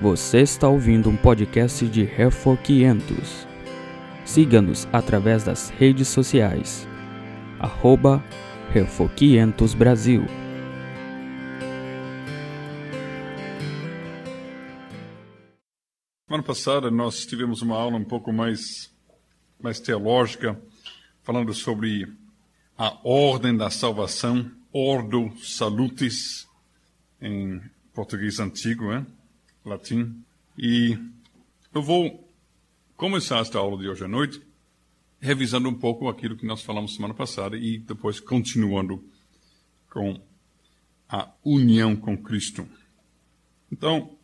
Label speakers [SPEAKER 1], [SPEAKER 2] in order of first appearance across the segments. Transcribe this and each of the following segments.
[SPEAKER 1] Você está ouvindo um podcast de Refor 500. Siga-nos através das redes sociais. Arroba Refor 500 Brasil.
[SPEAKER 2] Semana passada nós tivemos uma aula um pouco mais, mais teológica, falando sobre a ordem da salvação, ordo salutis, em português antigo, né? Latim. E eu vou começar esta aula de hoje à noite revisando um pouco aquilo que nós falamos semana passada e depois continuando com a união com Cristo. Então,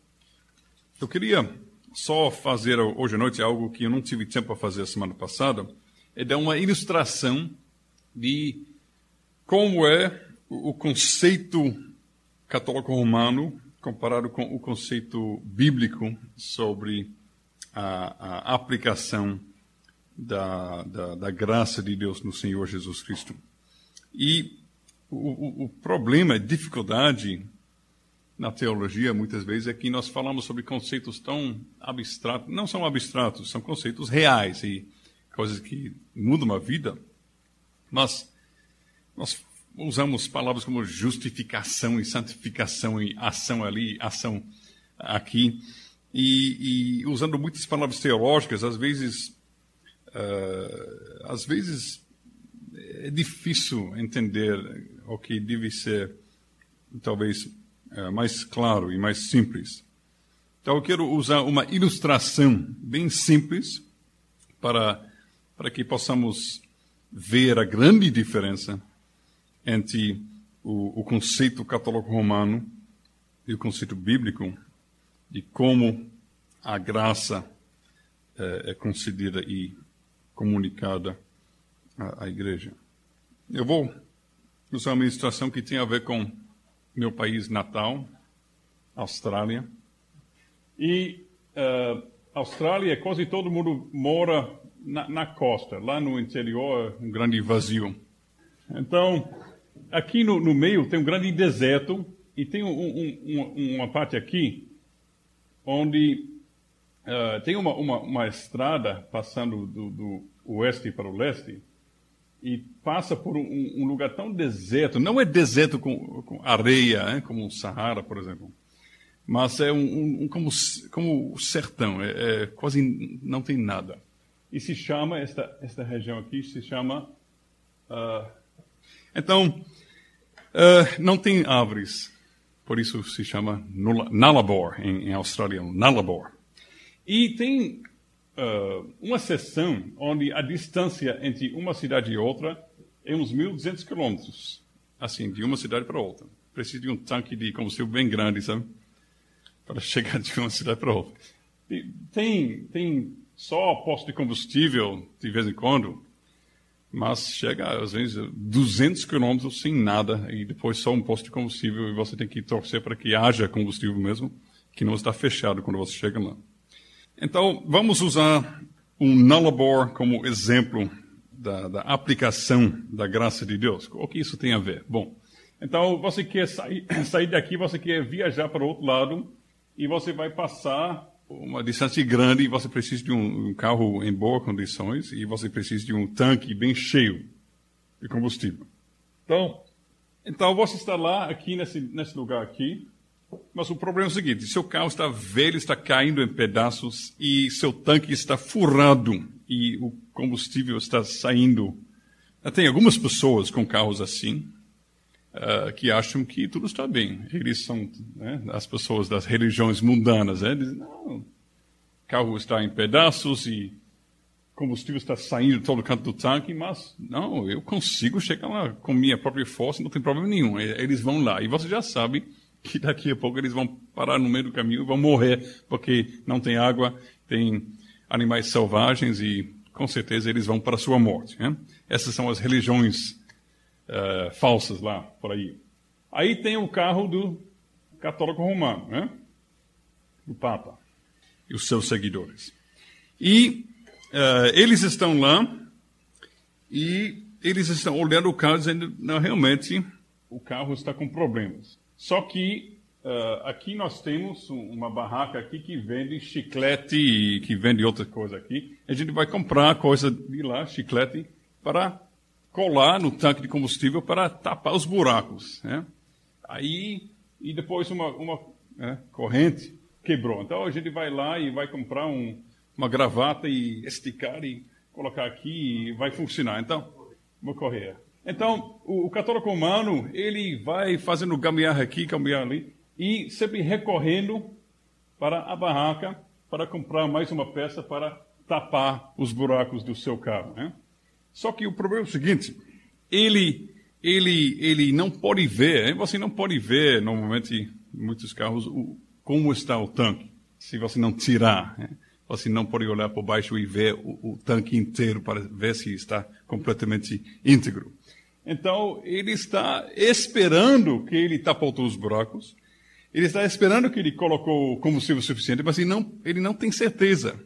[SPEAKER 2] eu queria só fazer hoje à noite algo que eu não tive tempo para fazer semana passada, é dar uma ilustração de como é o conceito católico romano comparado com o conceito bíblico sobre a, a aplicação da, da, da, graça de Deus no Senhor Jesus Cristo. E o, o, problema, a dificuldade na teologia, muitas vezes, é que nós falamos sobre conceitos tão abstratos, não são abstratos, são conceitos reais e coisas que mudam a vida, mas nós usamos palavras como justificação e santificação e ação ali, ação aqui, e, e usando muitas palavras teológicas, às vezes, uh, às vezes é difícil entender o que deve ser, talvez, uh, mais claro e mais simples. Então, eu quero usar uma ilustração bem simples para, para que possamos ver a grande diferença entre o, o conceito católico romano e o conceito bíblico de como a graça é, é concedida e comunicada à, à, igreja. Eu vou usar uma ilustração que tem a ver com meu país natal, Austrália. E uh, Austrália, quase todo mundo mora na, na costa, lá no interior, um grande vazio. Então, aqui no, no, meio tem um grande deserto e tem um, um, uma parte aqui onde uh, tem uma, uma, uma, estrada passando do, do, oeste para o leste e passa por um, um lugar tão deserto. Não é deserto com, com areia, hein, como o Sahara, por exemplo, mas é um, como, como sertão, é, é, quase não tem nada. E se chama, esta, esta região aqui se chama uh, então, uh, não tem árvores, por isso se chama Nullarbor em, em australiano, Nullarbor. E tem uh, uma seção onde a distância entre uma cidade e outra é uns 1.200 quilômetros, assim, de uma cidade para outra. Precisa de um tanque de combustível bem grande, sabe? Para chegar de uma cidade para outra. Tem, tem só posto de combustível de vez em quando, mas chega às vezes 200 quilômetros sem nada e depois só um posto de combustível e você tem que torcer para que haja combustível mesmo, que não está fechado quando você chega lá. Então, vamos usar um Nullarbor como exemplo da, da, aplicação da graça de Deus. O que isso tem a ver? Bom, então você quer sair, sair daqui, você quer viajar para o outro lado e você vai passar uma distância grande e você precisa de um, um carro em boas condições e você precisa de um tanque bem cheio de combustível. Então, então você está lá, aqui nesse, nesse lugar aqui, mas o problema é o seguinte: seu carro está velho, está caindo em pedaços e seu tanque está furado e o combustível está saindo. Tem algumas pessoas com carros assim uh, que acham que tudo está bem. Eles são né, as pessoas das religiões mundanas. Né? Dizem, não, o carro está em pedaços e combustível está saindo de todo canto do tanque, mas não, eu consigo chegar lá com minha própria força, não tem problema nenhum. Eles vão lá. E você já sabe que daqui a pouco eles vão parar no meio do caminho e vão morrer, porque não tem água, tem animais selvagens e com certeza eles vão para a sua morte. Né? Essas são as religiões uh, falsas lá por aí. Aí tem o carro do católico romano, né? do Papa e os seus seguidores. E uh, eles estão lá e eles estão olhando o carro dizendo, não, realmente o carro está com problemas. Só que uh, aqui nós temos uma barraca aqui que vende chiclete e que vende outra coisa aqui. A gente vai comprar coisa de lá, chiclete, para colar no tanque de combustível para tapar os buracos. Né? Aí, e depois uma, uma né, corrente quebrou. Então a gente vai lá e vai comprar um, uma gravata e esticar e colocar aqui e vai funcionar. Então, vou correr. Então, o, o católico romano, ele vai fazendo gambiarra aqui, gambiarra ali, e sempre recorrendo para a barraca para comprar mais uma peça para tapar os buracos do seu carro. Né? Só que o problema é o seguinte: ele, ele, ele não pode ver, você não pode ver, normalmente, em muitos carros, o, como está o tanque, se você não tirar. Né? Você não pode olhar por baixo e ver o, o tanque inteiro para ver se está completamente íntegro. Então, ele está esperando que ele tapou todos os buracos, ele está esperando que ele colocou combustível suficiente, mas ele não, ele não tem certeza.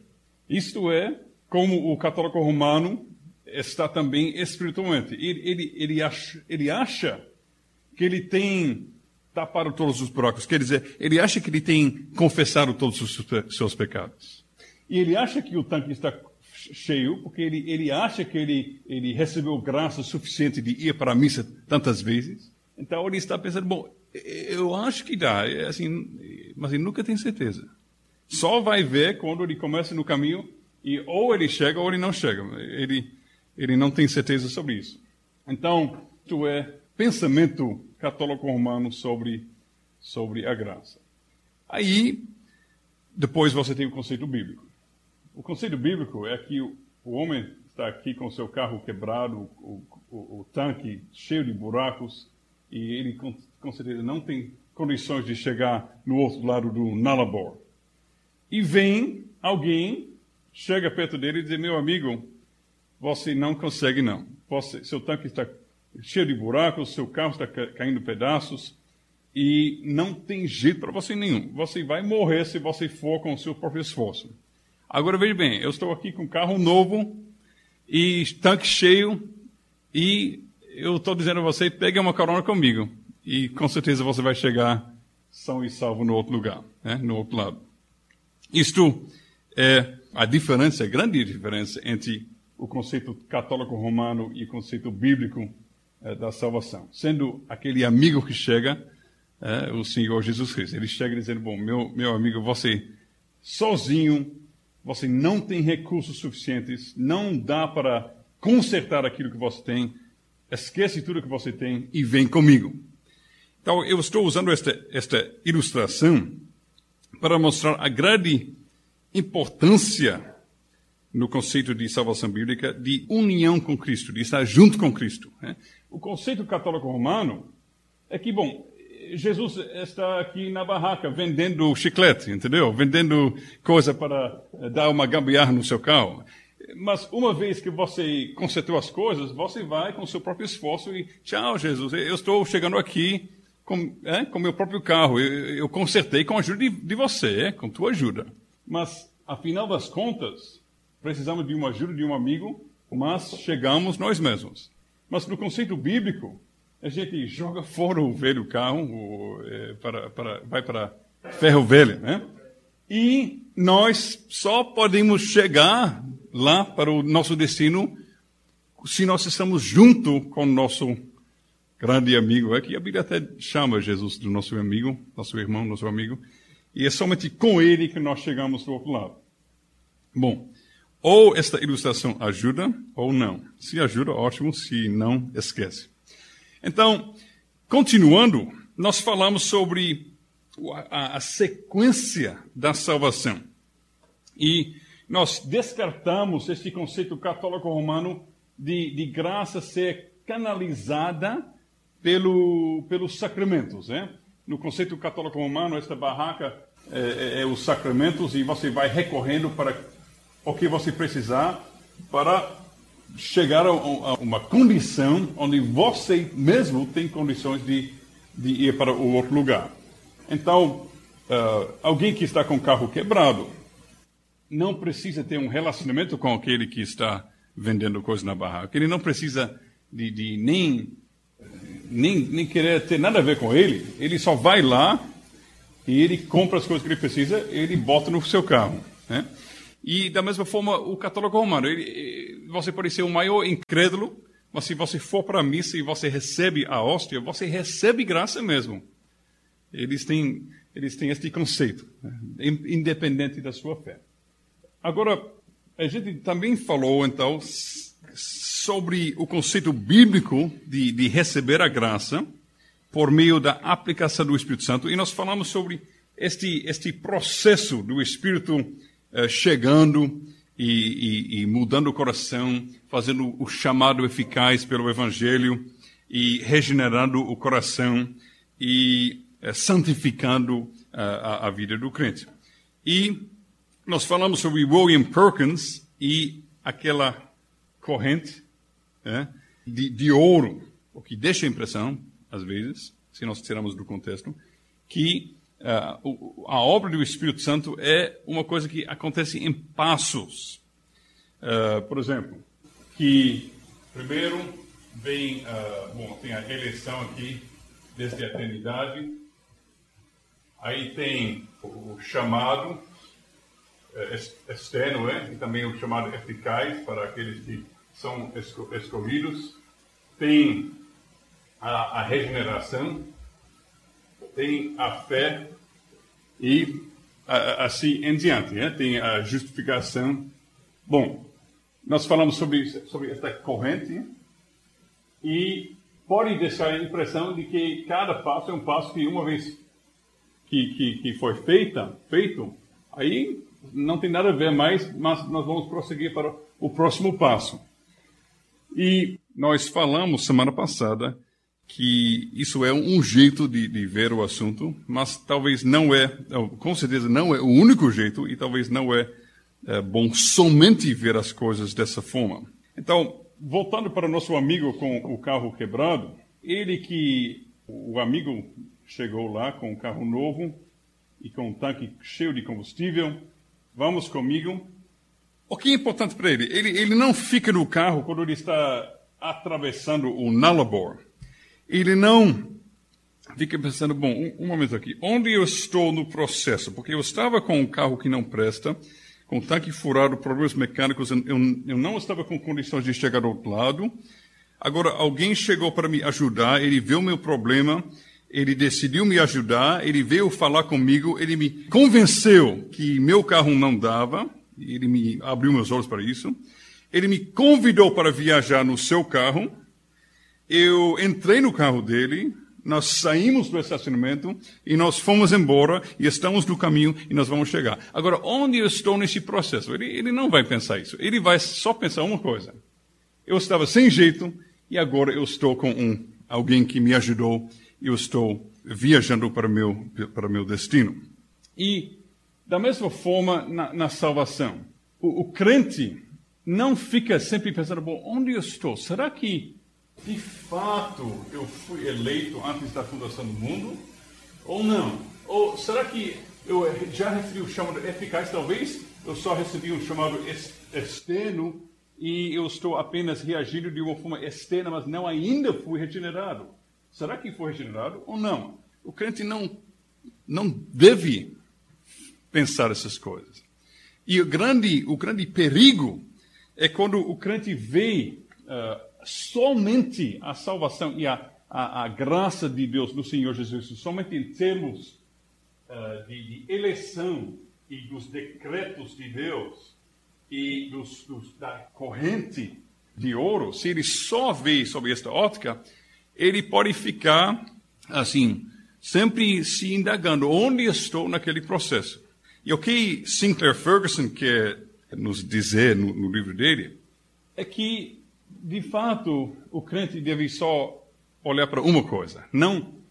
[SPEAKER 2] Isto é, como o católico romano está também espiritualmente. Ele, ele, ele, acha, ele acha que ele tem tapado todos os buracos. Quer dizer, ele acha que ele tem confessado todos os seus pecados. E ele acha que o tanque está cheio, porque ele, ele acha que ele, ele recebeu graça suficiente de ir para a missa tantas vezes. Então ele está pensando, bom, eu acho que dá, é assim, mas ele nunca tem certeza. Só vai ver quando ele começa no caminho e ou ele chega ou ele não chega. Ele, ele não tem certeza sobre isso. Então, isso é pensamento católico romano sobre, sobre a graça. Aí, depois você tem o conceito bíblico. O conceito bíblico é que o homem está aqui com seu carro quebrado, o, o, o tanque cheio de buracos, e ele com, com, certeza não tem condições de chegar no outro lado do Nalabor. E vem alguém, chega perto dele e diz: Meu amigo, você não consegue não. Você, seu tanque está cheio de buracos, seu carro está caindo pedaços e não tem jeito para você nenhum. Você vai morrer se você for com o seu próprio esforço. Agora veja bem, eu estou aqui com um carro novo e tanque cheio e eu estou dizendo a você, pegue uma carona comigo e com certeza você vai chegar são e salvo no outro lugar, né? no outro lado. Isto é a diferença, a grande diferença entre o conceito católico romano e o conceito bíblico é, da salvação. Sendo aquele amigo que chega, é, o Senhor Jesus Cristo. Ele chega dizendo: Bom, meu, meu amigo, você sozinho você não tem recursos suficientes, não dá para consertar aquilo que você tem, esquece tudo que você tem e vem comigo. Então, eu estou usando esta, esta ilustração para mostrar a grande importância no conceito de salvação bíblica de união com Cristo, de estar junto com Cristo. Né? O conceito católico romano é que, bom, Jesus está aqui na barraca vendendo chiclete, entendeu? Vendendo coisa para eh, dar uma gambiarra no seu carro. Mas uma vez que você consertou as coisas, você vai com seu próprio esforço e tchau, Jesus, eu estou chegando aqui com, é, com meu próprio carro. Eu, eu consertei com a ajuda de, de você, com tua ajuda. Mas, afinal das contas, precisamos de uma ajuda de um amigo, mas chegamos nós mesmos. Mas no conceito bíblico, a gente joga fora o velho carro, o, é, para, para, vai para ferro velho, né? E nós só podemos chegar lá para o nosso destino se nós estamos junto com o nosso grande amigo. É que a Bíblia até chama Jesus do nosso amigo, nosso irmão, nosso amigo. E é somente com ele que nós chegamos do outro lado. Bom, ou esta ilustração ajuda ou não. Se ajuda, ótimo. Se não, esquece. Então, continuando, nós falamos sobre a, a sequência da salvação. E nós descartamos esse conceito católico romano de, de graça ser canalizada pelo, pelos sacramentos. Né? No conceito católico romano, esta barraca é, é, é, os sacramentos e você vai recorrendo para o que você precisar para chegar a uma condição onde você mesmo tem condições de, de ir para o outro lugar. Então, uh, alguém que está com o carro quebrado não precisa ter um relacionamento com aquele que está vendendo coisa na barraca. Ele não precisa de, de nem, nem, nem querer ter nada a ver com ele. Ele só vai lá e ele compra as coisas que ele precisa, ele bota no seu carro. Né? E da mesma forma, o católico romano, ele, você pode ser o maior incrédulo, mas se você for para a missa e você recebe a hóstia, você recebe graça mesmo. Eles têm, eles têm este conceito, né? independente da sua fé. Agora, a gente também falou, então, sobre o conceito bíblico de, de receber a graça por meio da aplicação do Espírito Santo, e nós falamos sobre este, este processo do Espírito uh, chegando e, e, e, mudando o coração, fazendo o chamado eficaz pelo Evangelho e regenerando o coração e uh, santificando uh, a, a, vida do crente. E nós falamos sobre William Perkins e aquela corrente né, de, de ouro, o que deixa a impressão, às vezes, se nós tiramos do contexto, que uh, a obra do Espírito Santo é uma coisa que acontece em passos. Uh, por exemplo, que primeiro vem, uh, bom, tem a eleição aqui desde a eternidade, aí tem o chamado externo, é? e também o chamado eficaz para aqueles que são escolhidos, tem a, a regeneração, tem a fé e assim em diante. Né? Tem a justificação. Bom, nós falamos sobre, sobre esta corrente e pode deixar a impressão de que cada passo é um passo que uma vez que, que, que foi feita, feito, aí não tem nada a ver mais, mas nós vamos prosseguir para o próximo passo. E nós falamos semana passada que isso é um jeito de, de, ver o assunto, mas talvez não é, com certeza não é o único jeito e talvez não é, é bom somente ver as coisas dessa forma. Então, voltando para o nosso amigo com o carro quebrado, ele que o amigo chegou lá com um carro novo e com um tanque cheio de combustível, vamos comigo. O que é importante para ele? ele? Ele não fica no carro quando ele está atravessando o Nullarbor ele não fica pensando, bom, um, um, momento aqui, onde eu estou no processo? Porque eu estava com um carro que não presta, com tanque furado, problemas mecânicos, eu, eu não estava com condições de chegar do outro lado. Agora, alguém chegou para me ajudar, ele viu o meu problema, ele decidiu me ajudar, ele veio falar comigo, ele me convenceu que meu carro não dava, ele me abriu meus olhos para isso. Ele me convidou para viajar no seu carro, eu entrei no carro dele, nós saímos do estacionamento e nós fomos embora e estamos no caminho e nós vamos chegar. Agora, onde eu estou nesse processo? Ele, ele não vai pensar isso. Ele vai só pensar uma coisa. Eu estava sem jeito e agora eu estou com um, alguém que me ajudou e eu estou viajando para meu para meu destino. E da mesma forma na, na salvação, o, o crente não fica sempre pensando, bom, onde eu estou? Será que de fato eu fui eleito antes da fundação do mundo ou não? Ou será que eu já recebi o chamado eficaz? Talvez eu só recebi o chamado externo e eu estou apenas reagindo de uma forma externa, mas não ainda fui regenerado. Será que foi regenerado ou não? O crente não, não deve pensar essas coisas. E o grande, o grande perigo é quando o crente vê uh, somente a salvação e a, a, a, graça de Deus, do Senhor Jesus, somente em termos uh, de, de, eleição e dos decretos de Deus e dos, dos, da corrente de ouro, se ele só vê sobre esta ótica, ele pode ficar assim, sempre se indagando onde estou naquele processo. E o que Sinclair Ferguson quer nos dizer no, no livro dele é que de fato, o crente deve só olhar para uma coisa, não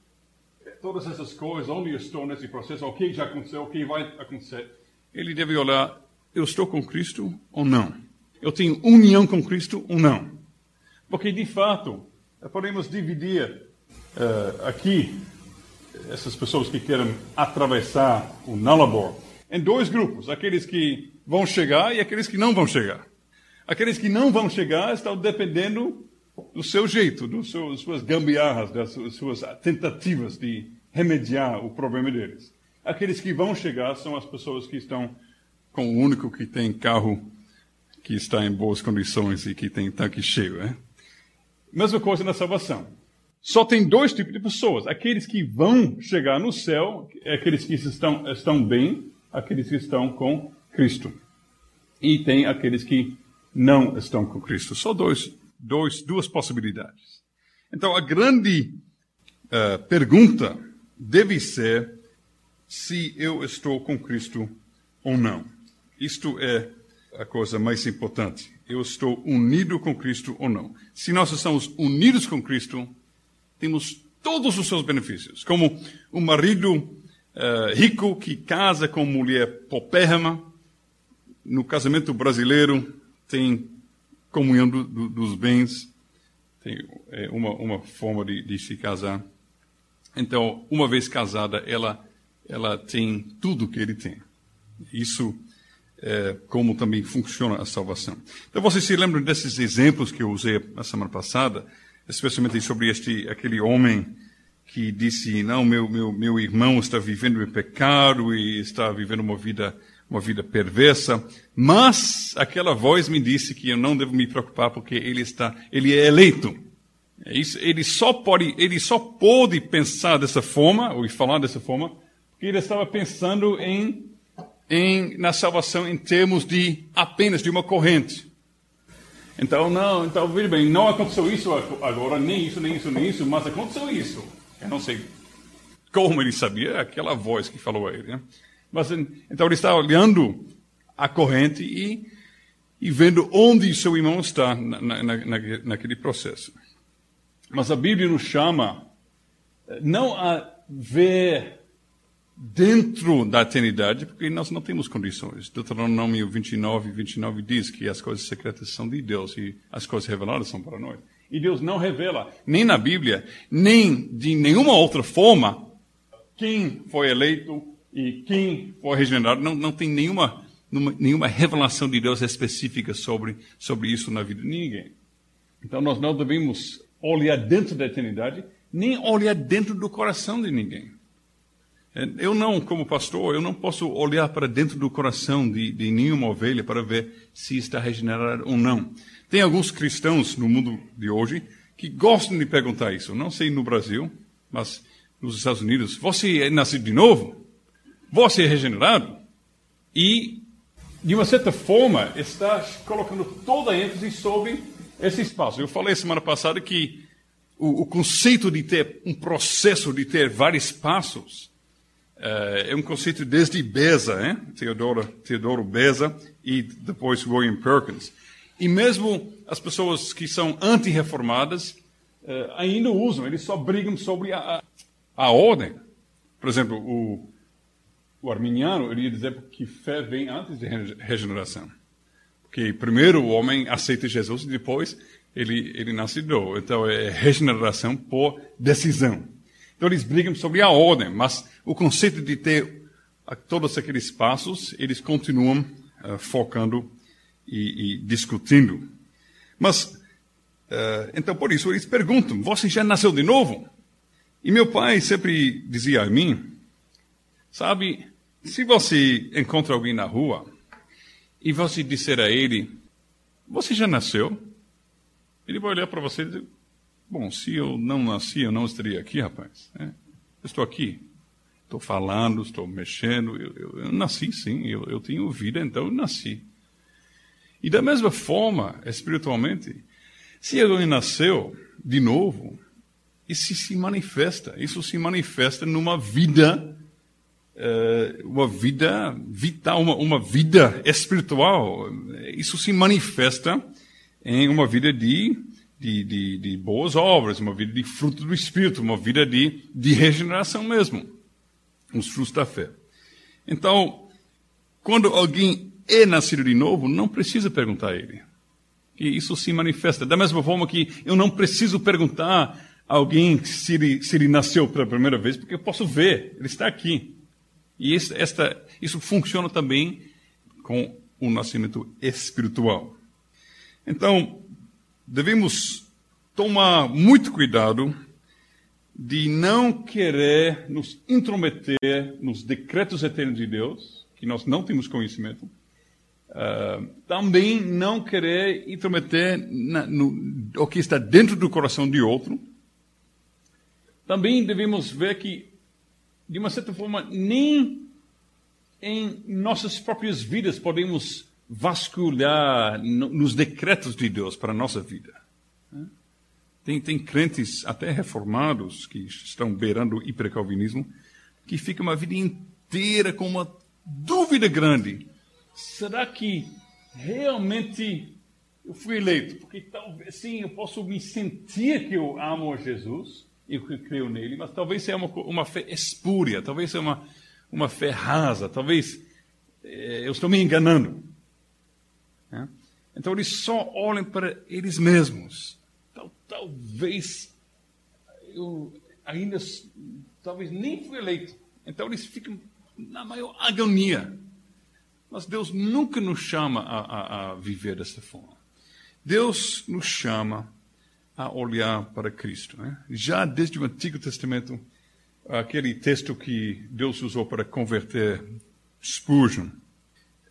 [SPEAKER 2] todas essas coisas, onde eu estou nesse processo, o que já aconteceu, o que vai acontecer. Ele deve olhar, eu estou com Cristo ou não? Eu tenho união com Cristo ou não? Porque, de fato, podemos dividir uh, aqui essas pessoas que querem atravessar o Nullarbor em dois grupos, aqueles que vão chegar e aqueles que não vão chegar. Aqueles que não vão chegar estão dependendo do seu jeito, das suas gambiarras, das suas tentativas de remediar o problema deles. Aqueles que vão chegar são as pessoas que estão com o único que tem carro que está em boas condições e que tem tanque cheio. Né? Mesma coisa na salvação. Só tem dois tipos de pessoas: aqueles que vão chegar no céu, aqueles que estão, estão bem, aqueles que estão com Cristo. E tem aqueles que não estão com Cristo. Só dois, dois, duas possibilidades. Então, a grande uh, pergunta deve ser se eu estou com Cristo ou não. Isto é a coisa mais importante. Eu estou unido com Cristo ou não. Se nós estamos unidos com Cristo, temos todos os seus benefícios. Como um marido uh, rico que casa com mulher popérrima, no casamento brasileiro tem comunhão do, do, dos bens, tem é, uma, uma forma de, de se casar. Então, uma vez casada, ela, ela tem tudo que ele tem. Isso é como também funciona a salvação. Então, vocês se lembram desses exemplos que eu usei na semana passada, especialmente sobre este, aquele homem que disse, não, meu, meu, meu irmão está vivendo em pecado e está vivendo uma vida, uma vida perversa, mas aquela voz me disse que eu não devo me preocupar porque ele está, ele é eleito. É ele só pode, ele só pode pensar dessa forma, ou falar dessa forma, porque ele estava pensando em, em, na salvação em termos de apenas de uma corrente. Então, não, então, veja bem, não aconteceu isso agora, nem isso, nem isso, nem isso, mas aconteceu isso. Eu não sei como ele sabia, aquela voz que falou a ele. Né? Mas, então, ele está olhando a corrente e, e vendo onde seu irmão está na, na, na, naquele processo. Mas a Bíblia nos chama eh, não a ver dentro da eternidade, porque nós não temos condições. Deuteronômio 29, 29 diz que as coisas secretas são de Deus e as coisas reveladas são para nós. E Deus não revela, nem na Bíblia, nem de nenhuma outra forma, quem foi eleito e quem foi regenerado. Não, não tem nenhuma, nenhuma revelação de Deus específica sobre, sobre isso na vida de ninguém. Então nós não devemos olhar dentro da eternidade, nem olhar dentro do coração de ninguém. É, eu não, como pastor, eu não posso olhar para dentro do coração de, de nenhuma ovelha para ver se está regenerada ou não. Tem alguns cristãos no mundo de hoje que gostam de perguntar isso. Não sei no Brasil, mas nos Estados Unidos. Você é nascido de novo? Você é regenerado? E, de uma certa forma, está colocando toda a ênfase sobre esse espaço. Eu falei semana passada que o, o conceito de ter um processo, de ter vários passos, uh, é um conceito desde Beza? Teodoro, Teodoro Beza e depois William Perkins. E mesmo as pessoas que são anti-reformadas uh, ainda usam, eles só brigam sobre a, a, a ordem. Por exemplo, o, o arminiano iria dizer que fé vem antes de regeneração que primeiro o homem aceita Jesus e depois ele, ele nasce de. Então é regeneração por decisão. Então eles brigam sobre a ordem, mas o conceito de ter todos aqueles passos, eles continuam uh, focando e, e, discutindo. Mas, uh, então por isso eles perguntam: Você já nasceu de novo? E meu pai sempre dizia a mim: Sabe, se você encontra alguém na rua e você disser a ele: Você já nasceu? Ele vai olhar para você e dizer: Bom, se eu não nasci, eu não estaria aqui, rapaz. É, estou aqui. Estou falando, estou mexendo. Eu, eu, eu nasci, sim. Eu, eu tenho vida, então eu nasci. E da mesma forma, espiritualmente, se alguém nasceu de novo, isso se manifesta. Isso se manifesta numa vida uma vida vital, uma, uma vida espiritual. Isso se manifesta em uma vida de, de, de, de, boas obras, uma vida de fruto do Espírito, uma vida de, de regeneração mesmo. Os frutos da fé. Então, quando alguém é nascido de novo, não precisa perguntar a ele. E isso se manifesta. Da mesma forma que eu não preciso perguntar a alguém se ele, se ele nasceu pela primeira vez, porque eu posso ver, ele está aqui. E esta, isso funciona também com o nascimento espiritual. Então, devemos tomar muito cuidado de não querer nos intrometer nos decretos eternos de Deus, que nós não temos conhecimento. Uh, também não querer intrometer na, no o que está dentro do coração de outro. Também devemos ver que, de uma certa forma, nem em nossas próprias vidas podemos vasculhar no, nos decretos de Deus para a nossa vida. Tem, tem crentes, até reformados, que estão beirando o hipercalvinismo, que ficam uma vida inteira com uma dúvida grande. Será que realmente eu fui eleito? Porque talvez, sim, eu posso me sentir que eu amo a Jesus e que creio nele, mas talvez seja uma, uma fé espúria, talvez seja uma, uma fé rasa, talvez eh, eu estou me enganando. É? Então eles só olham para eles mesmos talvez eu ainda talvez nem fui eleito. Então eles ficam na maior agonia. Mas Deus nunca nos chama a, a, a viver dessa forma. Deus nos chama a olhar para Cristo. Né? Já desde o Antigo Testamento, aquele texto que Deus usou para converter Spurgeon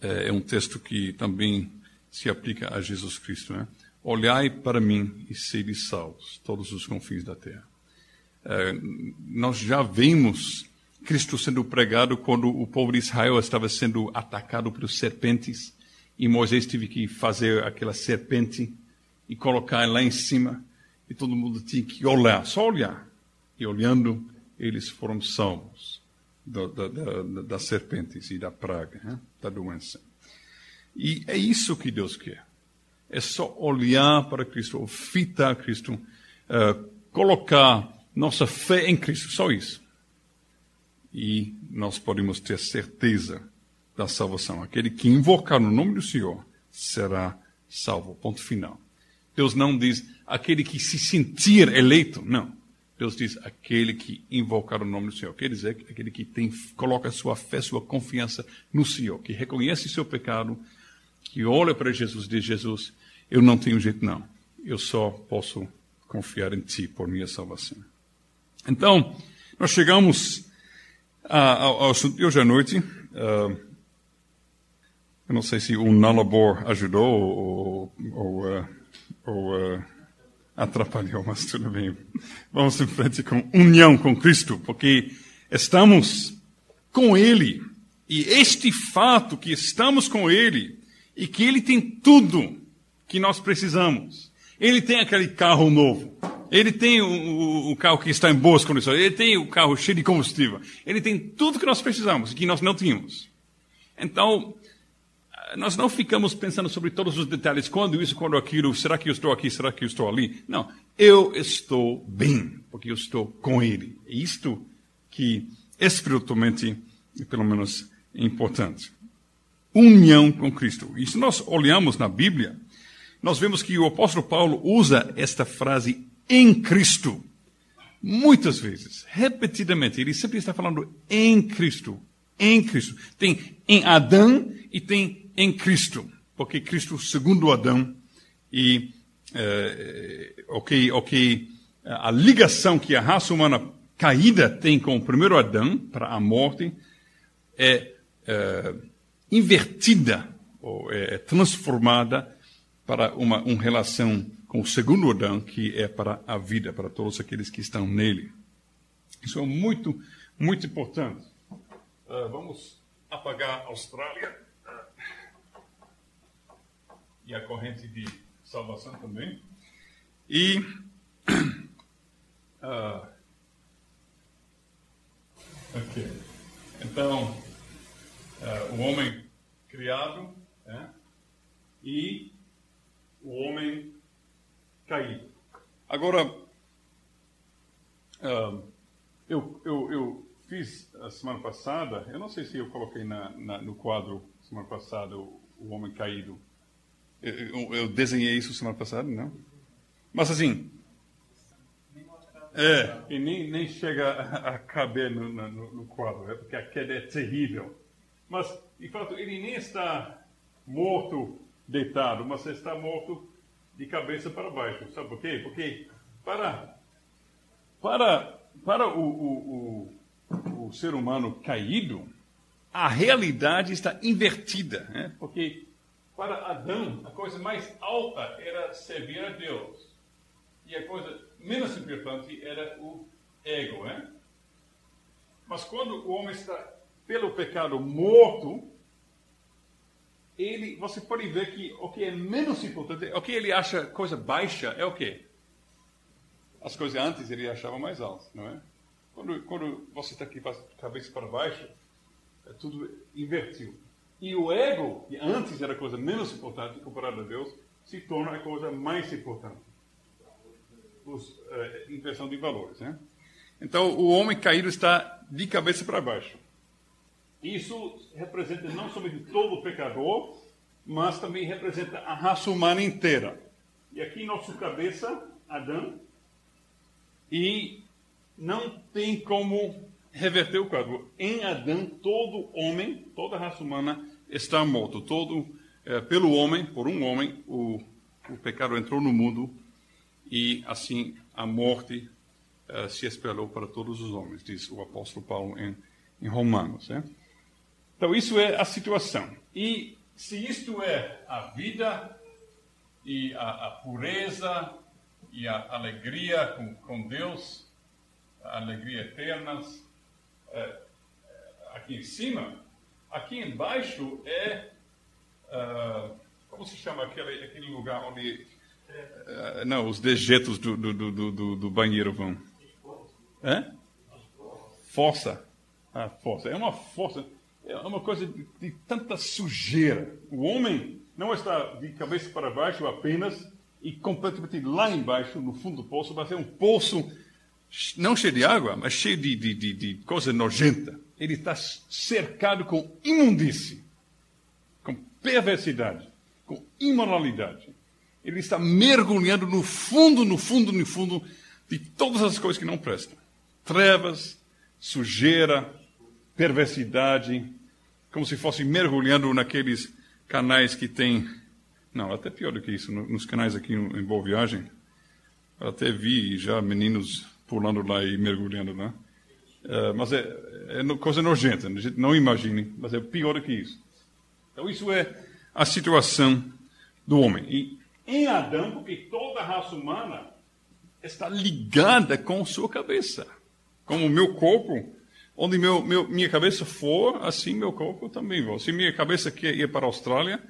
[SPEAKER 2] é, é um texto que também se aplica a Jesus Cristo. Né? Olhai para mim e sede salvos, todos os confins da terra. É, nós já vimos Cristo sendo pregado quando o povo de Israel estava sendo atacado por serpentes e Moisés teve que fazer aquela serpente e colocar lá em cima e todo mundo tinha que olhar, só olhar. E olhando, eles foram salvos da, da, da, das serpentes e da praga, né? da doença. E é isso que Deus quer é só olhar para Cristo, fitar Cristo, uh, colocar nossa fé em Cristo, só isso. E nós podemos ter certeza da salvação. Aquele que invocar no nome do Senhor será salvo. Ponto final. Deus não diz aquele que se sentir eleito, não. Deus diz aquele que invocar o nome do Senhor. Quer dizer, aquele que tem, coloca sua fé, sua confiança no Senhor, que reconhece seu pecado, que olha para Jesus e diz: Jesus, eu não tenho jeito, não. Eu só posso confiar em Ti por minha salvação. Então, nós chegamos ao, assunto de hoje à noite. Uh, eu não sei se o Nalabor ajudou ou, ou, uh, ou uh, atrapalhou, mas tudo bem. Vamos em frente com união com Cristo, porque estamos com Ele. E este fato que estamos com Ele e que Ele tem tudo que nós precisamos. Ele tem aquele carro novo. Ele tem o, o, o, carro que está em boas condições. Ele tem o carro cheio de combustível. Ele tem tudo que nós precisamos e que nós não tínhamos. Então, nós não ficamos pensando sobre todos os detalhes. Quando isso, quando aquilo. Será que eu estou aqui? Será que eu estou ali? Não. Eu estou bem, porque eu estou com Ele. É isto que espiritualmente, pelo menos, é importante. União com Cristo. E se nós olhamos na Bíblia, nós vemos que o apóstolo Paulo usa esta frase em Cristo muitas vezes, repetidamente. Ele sempre está falando em Cristo, em Cristo. Tem em Adão e tem em Cristo, porque Cristo segundo Adão e é, ok, ok, a ligação que a raça humana caída tem com o primeiro Adão para a morte é, é invertida ou é transformada para uma, uma relação com o segundo Adão, que é para a vida, para todos aqueles que estão nele. Isso é muito, muito importante. Uh, vamos apagar a Austrália e a corrente de salvação também. E uh, ok. Então, o homem criado é, e o homem caído. Agora, uh, eu, eu, eu, fiz a semana passada, eu não sei se eu coloquei na, na, no quadro semana passada o, o homem caído. Eu, eu, desenhei isso semana passada, não? Mas assim. É, e nem, nem chega a, caber no, no, no, quadro, é porque a queda é terrível. Mas, de fato, ele nem está morto deitado, mas está morto de cabeça para baixo. Sabe por quê? Porque para, para para o, o, o, o ser humano caído, a realidade está invertida, né? porque para Adão a coisa mais alta era servir a Deus e a coisa menos importante era o ego, né? Mas quando o homem está pelo pecado morto, ele, você pode ver que o que é menos importante, o que ele acha coisa baixa é o quê? As coisas antes ele achava mais altas, não é? Quando, quando você está aqui cabeça para baixo, é tudo invertido. E o ego, que antes era a coisa menos importante comparado a Deus, se torna a coisa mais importante. Os, é, inversão de valores, né? Então, o homem caído está de cabeça para baixo. Isso representa não somente todo pecador, mas também representa a raça humana inteira. E aqui nossa cabeça, Adão, e não tem como reverter o quadro. Em Adão, todo homem, toda a raça humana está morto. Todo, é, pelo homem, por um homem, o, o pecado entrou no mundo e assim a morte uh, se espalhou para todos os homens, diz o apóstolo Paulo em, em Romanos. Né? Então, isso é a situação. E se isto é a vida e a, a pureza e a alegria com, com Deus, a alegria eterna, é, aqui em cima, aqui embaixo é. Uh, como se chama aquele, aquele lugar onde. Uh, não, os dejetos do, do, do, do, do banheiro vão. É? Força. A força. É uma força. É uma coisa de, de tanta sujeira. O homem não está de cabeça para baixo apenas e completamente lá embaixo, no fundo do poço, vai ser um poço não cheio de água, mas cheio de, de, de, de coisa nojenta. Ele está cercado com imundície, com perversidade, com imoralidade. Ele está mergulhando no fundo, no fundo, no fundo de todas as coisas que não prestam trevas, sujeira, perversidade, como se fosse mergulhando naqueles canais que tem. Não, até pior do que isso, nos canais aqui em Boa Viagem. Eu até vi já meninos pulando lá e mergulhando lá. Uh, mas é, é, coisa nojenta, não imagine, mas é pior do que isso. Então, isso é a situação do homem. E em Adão, porque toda a raça humana está ligada com sua cabeça como o meu corpo, onde meu, meu, minha cabeça for, assim meu corpo também vai. Se minha cabeça quer ir para a Austrália,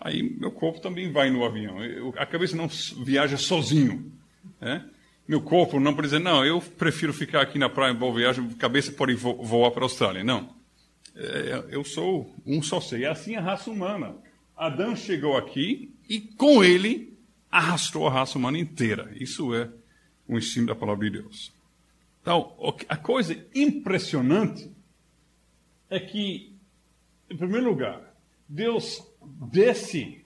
[SPEAKER 2] aí meu corpo também vai no avião. A cabeça não viaja sozinho. Né? Meu corpo não pode dizer, não, eu prefiro ficar aqui na praia em boa viagem, cabeça pode vo voar para a Austrália. Não. É, eu sou um só ser. E assim a raça humana. Adão chegou aqui e com ele arrastou a raça humana inteira. Isso é o ensino da palavra de Deus. Então, a coisa impressionante é que, em primeiro lugar, Deus desce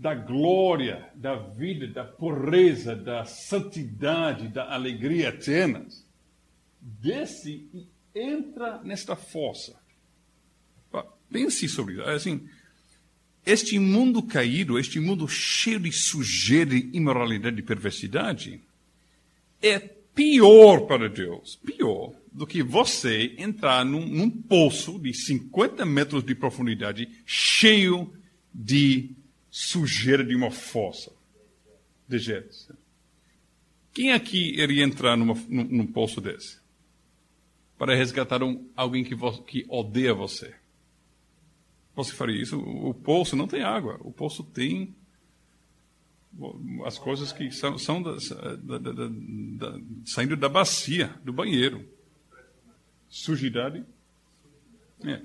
[SPEAKER 2] da glória, da vida, da pureza, da santidade, da alegria eterna, desce e entra nesta fossa. Pense sobre isso. Assim, este mundo caído, este mundo cheio de sujeira, de imoralidade e perversidade, é pior para Deus, pior do que você entrar num, num poço de 50 metros de profundidade cheio de sujeira de uma fossa. De jeito. Quem aqui iria entrar numa, num, num, poço desse? Para resgatar um, alguém que, vo, que odeia você. Você faria isso? O poço não tem água. O poço tem as coisas que são, são da, da, da, saindo da bacia, do banheiro. Sujidade. É.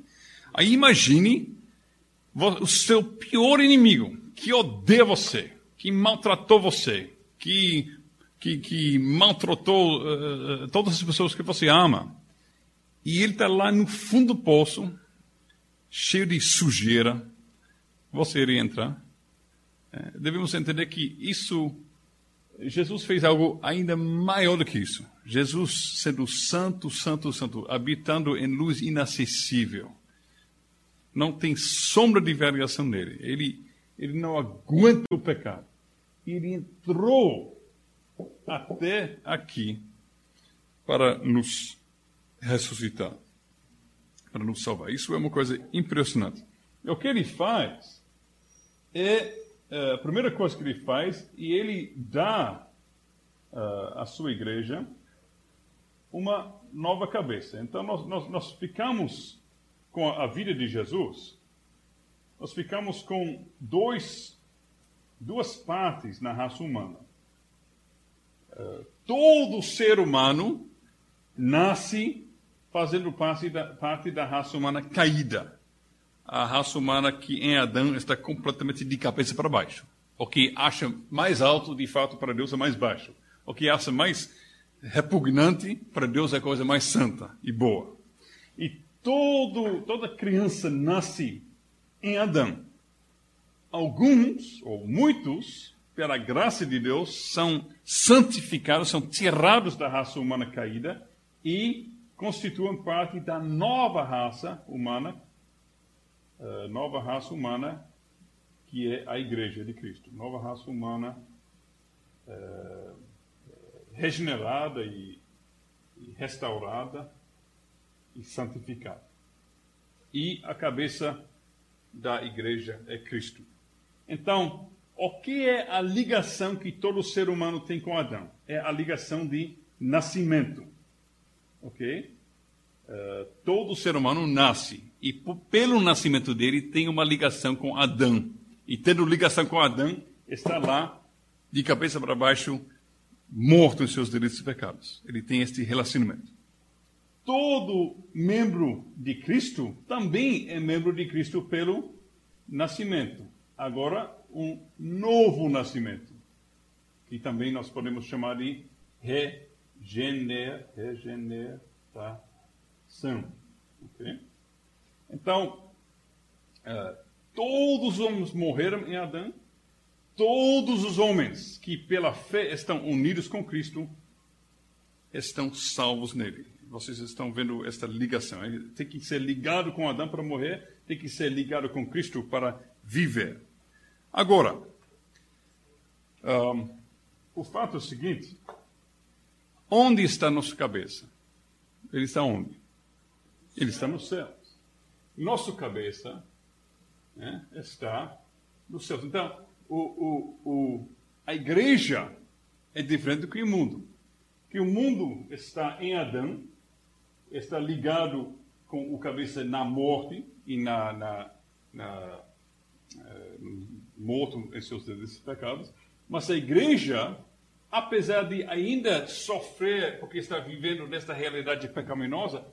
[SPEAKER 2] Aí imagine o seu pior inimigo, que odeia você, que maltratou você, que, que, que maltratou uh, todas as pessoas que você ama. E ele está lá no fundo do poço, cheio de sujeira. Você iria entrar? É, devemos entender que isso, Jesus fez algo ainda maior do que isso. Jesus sendo santo, santo, santo, habitando em luz inacessível. Não tem sombra de variação nele. Ele, ele não aguenta o pecado. Ele entrou até aqui para nos ressuscitar, para nos salvar. Isso é uma coisa impressionante. E o que ele faz é é, a primeira coisa que ele faz e ele dá uh, à sua igreja uma nova cabeça. Então nós, nós, nós ficamos com a, vida de Jesus, nós ficamos com dois, duas partes na raça humana. Uh, todo ser humano nasce fazendo parte da, parte da raça humana caída a raça humana que em Adão está completamente de cabeça para baixo. O que acha mais alto, de fato, para Deus é mais baixo. O que acha mais repugnante, para Deus é a coisa mais santa e boa. E todo, toda criança nasce em Adão. Alguns, ou muitos, pela graça de Deus, são santificados, são tirados da raça humana caída e constituem parte da nova raça humana uh, nova raça humana, que é a Igreja de Cristo. Nova raça humana uh, regenerada e restaurada e santificada. E a cabeça da igreja é Cristo. Então, o que é a ligação que todo ser humano tem com Adão? É a ligação de nascimento. Ok? Uh, todo ser humano nasce e pelo nascimento dele tem uma ligação com Adão. E tendo ligação com Adão, está lá de cabeça para baixo, morto em seus delitos e pecados. Ele tem este relacionamento. Todo membro de Cristo também é membro de Cristo pelo nascimento. Agora, um novo nascimento, que também nós podemos chamar de regener, regeneração. Okay? Então, uh, todos os homens morreram em Adão, todos os homens que pela fé estão unidos com Cristo estão salvos nele. Vocês estão vendo esta ligação. Tem que ser ligado com Adão para morrer, tem que ser ligado com Cristo para viver. Agora, um, o fato é o seguinte: onde está nossa cabeça? Ele está onde? Ele está no céu nosso cabeça né, está no céu. Então, o, o, o, a igreja é diferente do que o mundo. Que o mundo está em Adão, está ligado com o cabeça na morte e na, na, na uh, morto em seus pecados, mas a igreja, apesar de ainda sofrer porque está vivendo nesta realidade pecaminosa,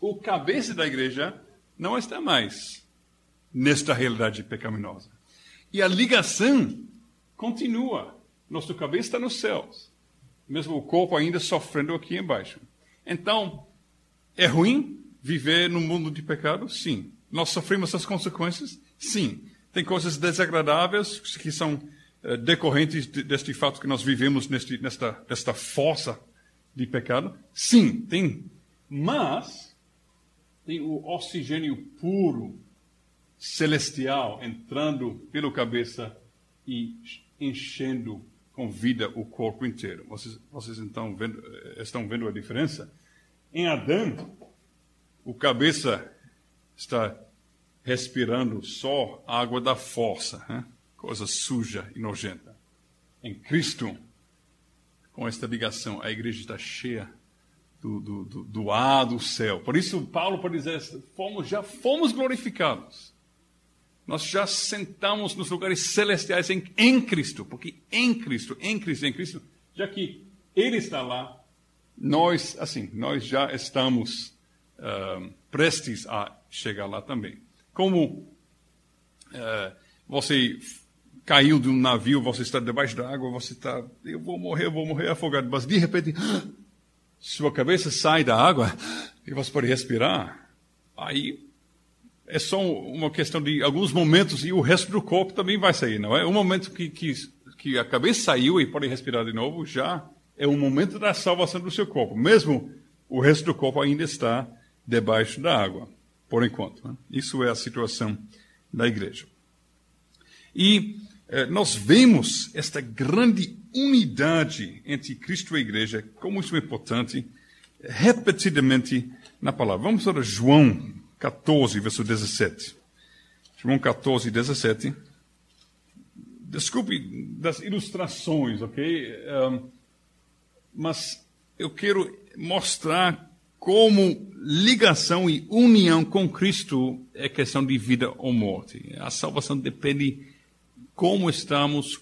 [SPEAKER 2] o cabeça da igreja não está mais nesta realidade pecaminosa. E a ligação continua. Nosso cabeça está nos céus, mesmo o corpo ainda sofrendo aqui embaixo. Então, é ruim viver num mundo de pecado? Sim. Nós sofremos as consequências? Sim. Tem coisas desagradáveis que são uh, decorrentes deste fato que nós vivemos neste, nesta, nesta força de pecado? Sim, tem. Mas tem o oxigênio puro, celestial, entrando pela cabeça e enchendo com vida o corpo inteiro. Vocês, vocês então vendo, estão vendo a diferença? Em Adão, o cabeça está respirando só água da força, hein? coisa suja e nojenta. Em Cristo, com esta ligação, a igreja está cheia do, do, do, do ar do céu. Por isso, Paulo pode dizer: fomos, já fomos glorificados. Nós já sentamos nos lugares celestiais em, em Cristo, porque em Cristo, em Cristo, em Cristo, já que Ele está lá, nós, assim, nós já estamos uh, prestes a chegar lá também. Como uh, você caiu de um navio, você está debaixo da água, você está, eu vou morrer, eu vou morrer afogado, mas de repente, sua cabeça sai da água e você pode respirar, aí é só uma questão de alguns momentos e o resto do corpo também vai sair, não é? Um momento que, que, que a cabeça saiu e pode respirar de novo, já é o momento da salvação do seu corpo. Mesmo o resto do corpo ainda está debaixo da água, por enquanto. Né? Isso é a situação da igreja. E eh, nós vemos esta grande unidade entre Cristo e a igreja, como isso é importante. repetidamente na palavra. Vamos para João 14, verso 17. João 14, 17. Desculpe das ilustrações, ok? Um, mas eu quero mostrar como ligação e união com Cristo é questão de vida ou morte. A salvação depende como estamos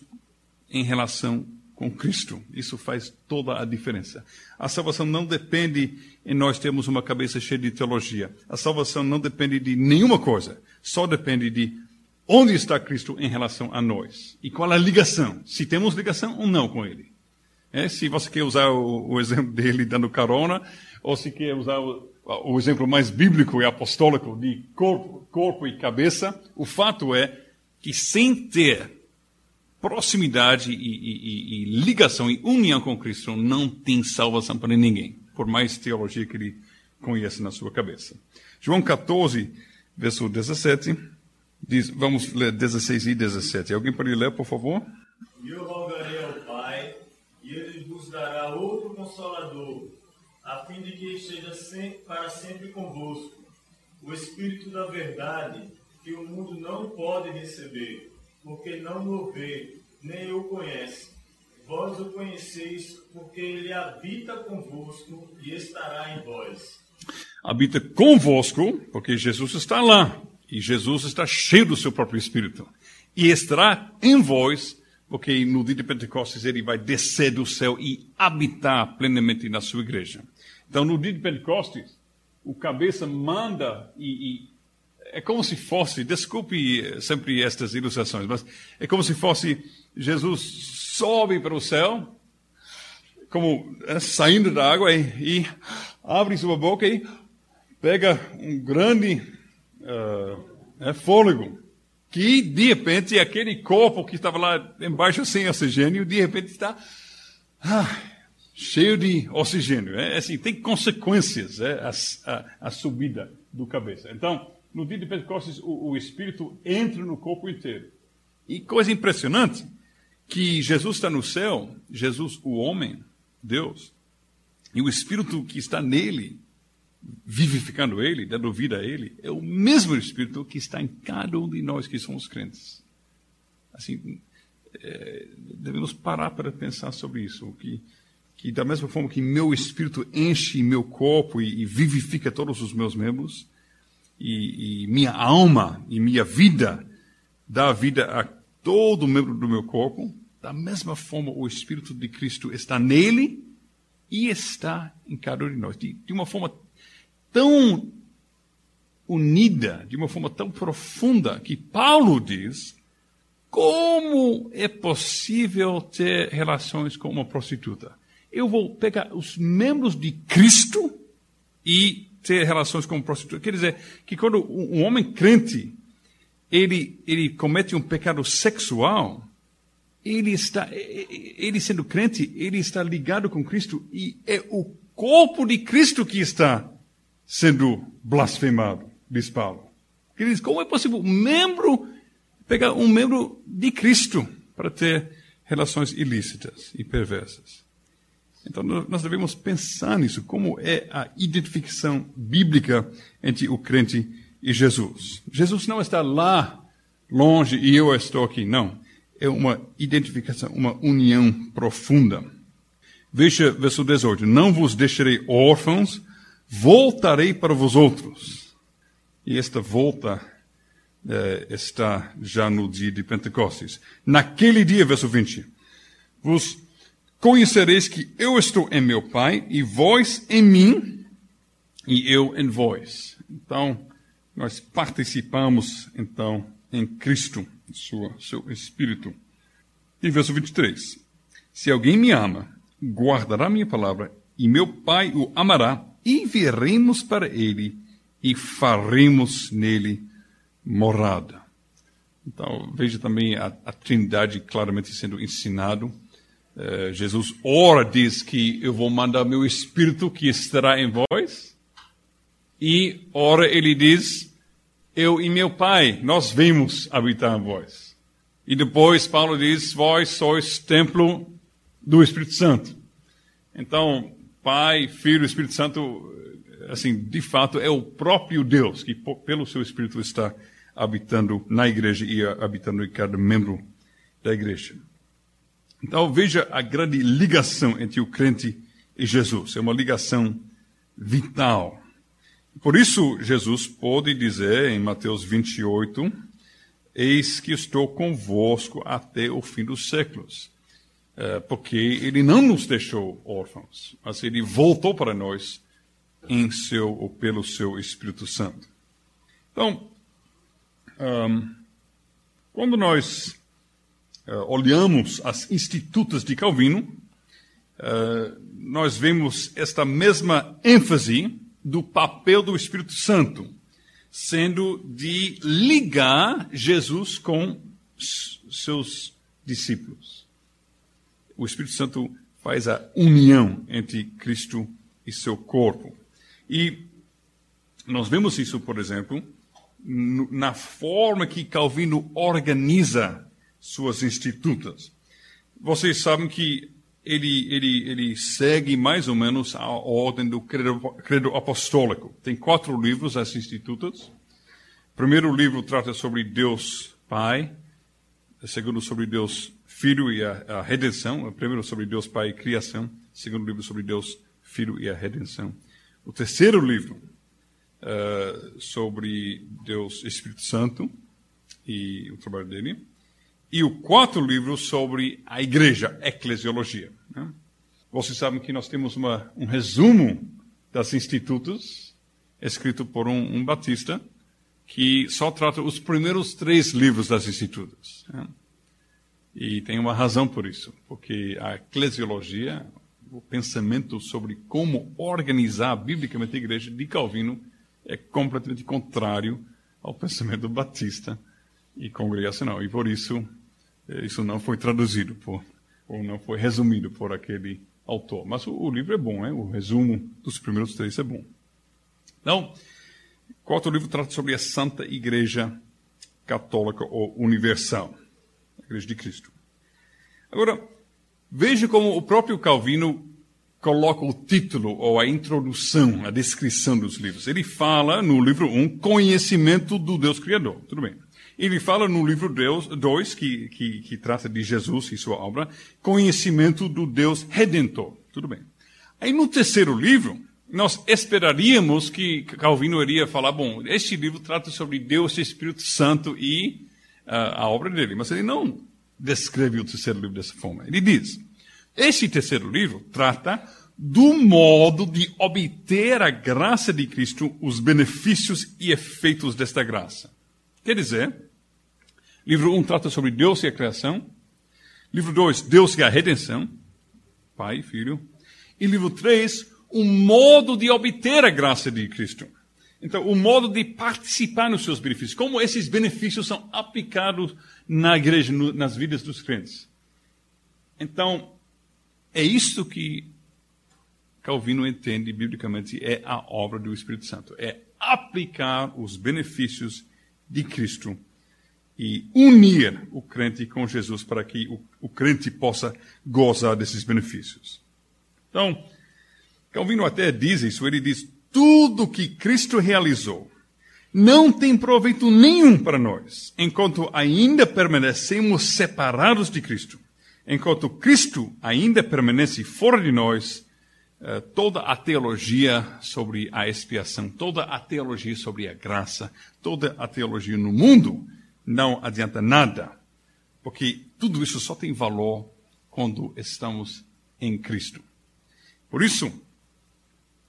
[SPEAKER 2] em relação com Cristo. Isso faz toda a diferença. A salvação não depende em nós termos uma cabeça cheia de teologia. A salvação não depende de nenhuma coisa. Só depende de onde está Cristo em relação a nós. E qual a ligação. Se temos ligação ou não com Ele. É, se você quer usar o, o, exemplo dele dando carona, ou se quer usar o, o exemplo mais bíblico e apostólico de corpo, corpo e cabeça, o fato é que sem ter proximidade e, e, e, ligação e união com Cristo não tem salvação para ninguém, por mais teologia que ele conheça na sua cabeça. João 14, verso 17, diz, vamos ler 16 e 17. Alguém pode ler, por favor?
[SPEAKER 3] Eu rogarei ao e dará outro consolador, a fim de que esteja sempre, para sempre convosco, o Espírito da verdade, que o mundo não pode receber, porque não o vê, nem o conhece. Vós o conheceis, porque ele habita convosco e estará em vós.
[SPEAKER 2] Habita convosco, porque Jesus está lá. E Jesus está cheio do seu próprio Espírito. E estará em vós, porque no dia de Pentecostes ele vai descer do céu e habitar plenamente na sua igreja. Então, no dia de Pentecostes, o cabeça manda e, e é como se fosse, desculpe sempre estas ilustrações, mas é como se fosse Jesus sobe para o céu, como é, saindo da água e, e, abre sua boca e pega um grande uh, fôlego, que de repente aquele corpo que estava lá embaixo sem oxigênio, de repente está ah, cheio de oxigênio. É assim, tem consequências é, a, a, a subida do cabeça. Então, no dia de Pentecostes, o, o Espírito entra no corpo inteiro. E coisa impressionante, que Jesus está no céu, Jesus, o homem, Deus, e o Espírito que está nele, vivificando ele, dando vida a ele, é o mesmo Espírito que está em cada um de nós que somos crentes. Assim, é, devemos parar para pensar sobre isso, que, que da mesma forma que meu Espírito enche meu corpo e, e vivifica todos os meus membros, e, e minha alma e minha vida dá vida a todo membro do meu corpo, da mesma forma o Espírito de Cristo está nele e está em cada um de nós. De, de uma forma tão unida, de uma forma tão profunda, que Paulo diz: como é possível ter relações com uma prostituta? Eu vou pegar os membros de Cristo e ter relações com prostituta. Quer dizer que quando um homem crente ele, ele comete um pecado sexual, ele está, ele sendo crente, ele está ligado com Cristo e é o corpo de Cristo que está sendo blasfemado, diz Paulo. Ele diz, como é possível um membro pegar um membro de Cristo para ter relações ilícitas e perversas? Então, nós devemos pensar nisso, como é a identificação bíblica entre o crente e Jesus. Jesus não está lá, longe, e eu estou aqui, não. É uma identificação, uma união profunda. Veja verso 18: Não vos deixarei órfãos, voltarei para vós outros. E esta volta eh, está já no dia de Pentecostes. Naquele dia, verso 20, vos Conhecereis que eu estou em meu Pai, e vós em mim, e eu em vós. Então, nós participamos, então, em Cristo, sua, seu Espírito. E verso 23. Se alguém me ama, guardará minha palavra, e meu Pai o amará, e viremos para ele, e faremos nele morada. Então, veja também a, a Trindade claramente sendo ensinado eh, Jesus ora, diz que eu vou mandar meu Espírito que estará em vós. E ora ele diz, eu e meu Pai, nós vimos habitar em vós. E depois Paulo diz, vós sois templo do Espírito Santo. Então, Pai, Filho Espírito Santo, assim, de fato, é o próprio Deus que, pelo seu Espírito, está habitando na igreja e habitando em cada membro da igreja. Então, veja a grande ligação entre o crente e Jesus. É uma ligação vital. Por isso, Jesus pode dizer em Mateus 28, Eis que estou convosco até o fim dos séculos. É, porque ele não nos deixou órfãos, mas ele voltou para nós em seu ou pelo seu Espírito Santo. Então, um, quando nós uh, olhamos as institutas de Calvino, uh, nós vemos esta mesma ênfase do papel do Espírito Santo, sendo de ligar Jesus com seus discípulos. O Espírito Santo faz a união entre Cristo e seu corpo. E nós vemos isso, por exemplo, na forma que Calvino organiza suas institutas. Vocês sabem que ele, ele, ele segue mais ou menos a ordem do credo, credo apostólico. Tem quatro livros, as institutas. O primeiro livro trata sobre Deus Pai. O segundo sobre Deus Filho e a, a redenção. O primeiro sobre Deus Pai e criação. O segundo livro sobre Deus Filho e a redenção. O terceiro livro uh, sobre Deus Espírito Santo e o trabalho dele. E o quarto livro sobre a igreja, eclesiologia. Né? Vocês sabem que nós temos uma, um resumo das institutos, escrito por um, um, batista, que só trata os primeiros três livros das institutas. Né? E tem uma razão por isso, porque a eclesiologia, o pensamento sobre como organizar biblicamente a igreja de Calvino é completamente contrário ao pensamento batista e congregacional. E por isso, eh, isso não foi traduzido por, ou não foi resumido por aquele autor. Mas o, o livro é bom, é? o resumo dos primeiros três é bom. Então, quarto livro trata sobre a Santa Igreja Católica ou Universal, a Igreja de Cristo. Agora, veja como o próprio Calvino coloca o título ou a introdução, a descrição dos livros. Ele fala no livro 1, um, conhecimento do Deus Criador. Tudo bem. Ele fala no livro 2, que, que, que trata de Jesus e sua obra, conhecimento do Deus Redentor. Tudo bem. Aí no terceiro livro, nós esperaríamos que Calvino iria falar, bom, este livro trata sobre Deus Espírito Santo e uh, a obra dele. Mas ele não descreve o terceiro livro dessa forma. Ele diz, este terceiro livro trata do modo de obter a graça de Cristo, os benefícios e efeitos desta graça. Quer dizer, livro 1 um trata sobre Deus e a criação. Livro 2, Deus e a redenção. Pai e Filho. E livro 3, o modo de obter a graça de Cristo. Então, o modo de participar nos seus benefícios. Como esses benefícios são aplicados na igreja, nas vidas dos crentes. Então, é isso que Calvino entende biblicamente é a obra do Espírito Santo. É aplicar os benefícios de Cristo e unir o crente com Jesus para que o, o crente possa gozar desses benefícios. Então, Calvino até diz isso, ele diz: tudo que Cristo realizou não tem proveito nenhum para nós, enquanto ainda permanecemos separados de Cristo. Enquanto Cristo ainda permanece fora de nós, eh, toda a teologia sobre a expiação, toda a teologia sobre a graça, toda a teologia no mundo não adianta nada, porque tudo isso só tem valor quando estamos em Cristo. Por isso,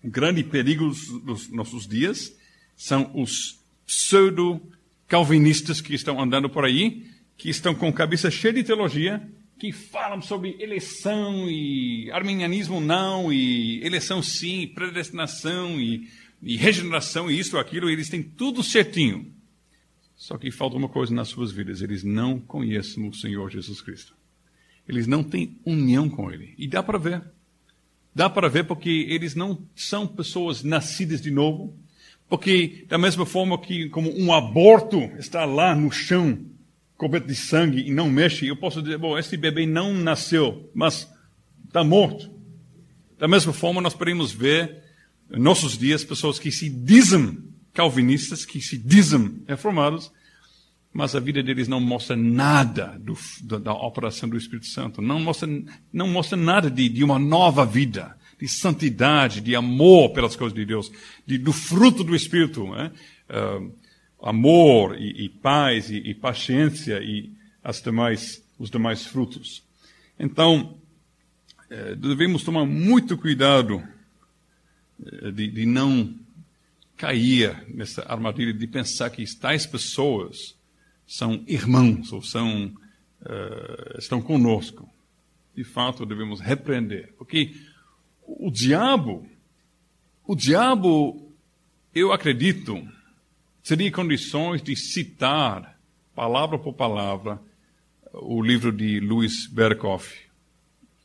[SPEAKER 2] o grande perigo dos nossos dias são os pseudo-calvinistas que estão andando por aí, que estão com cabeça cheia de teologia, que falam sobre eleição e arminianismo não, e eleição sim, predestinação e, e regeneração e isso, aquilo, eles têm tudo certinho. Só que falta uma coisa nas suas vidas: eles não conhecem o Senhor Jesus Cristo. Eles não têm união com Ele. E dá para ver. Dá para ver porque eles não são pessoas nascidas de novo. Porque, da mesma forma que, como um aborto está lá no chão, coberto de sangue e não mexe, eu posso dizer, bom, esse bebê não nasceu, mas está morto. Da mesma forma, nós podemos ver em nossos dias pessoas que se dizem calvinistas, que se dizem reformados, mas a vida deles não mostra nada do, da, da, operação do Espírito Santo, não mostra, não mostra nada de, de, uma nova vida, de santidade, de amor pelas coisas de Deus, de, do fruto do Espírito, né? uh, amor e, e paz e, e, paciência e as demais, os demais frutos. Então, uh, devemos tomar muito cuidado uh, de, de não cair nessa armadilha de pensar que tais pessoas são irmãos ou são uh, estão conosco. De fato, devemos repreender, porque o diabo, o diabo, eu acredito, teria condições de citar palavra por palavra o livro de Louis Berkhoff,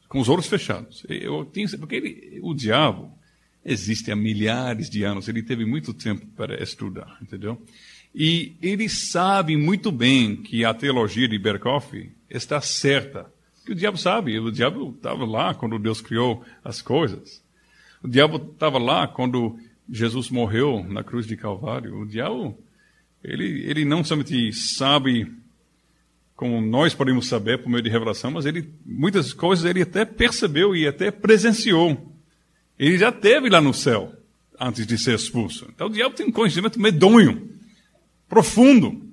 [SPEAKER 2] com os olhos fechados. Eu tenho, porque ele, o diabo existe há milhares de anos, ele teve muito tempo para estudar, entendeu? E ele sabe muito bem que a teologia de Berkhoff está certa. Que o diabo sabe, o diabo estava lá quando Deus criou as coisas. O diabo estava lá quando Jesus morreu na cruz de Calvário. O diabo, ele, ele não somente sabe como nós podemos saber por meio de revelação, mas ele muitas coisas ele até percebeu e até presenciou. Ele já teve lá no céu antes de ser expulso. Então o diabo tem um conhecimento medonho profundo.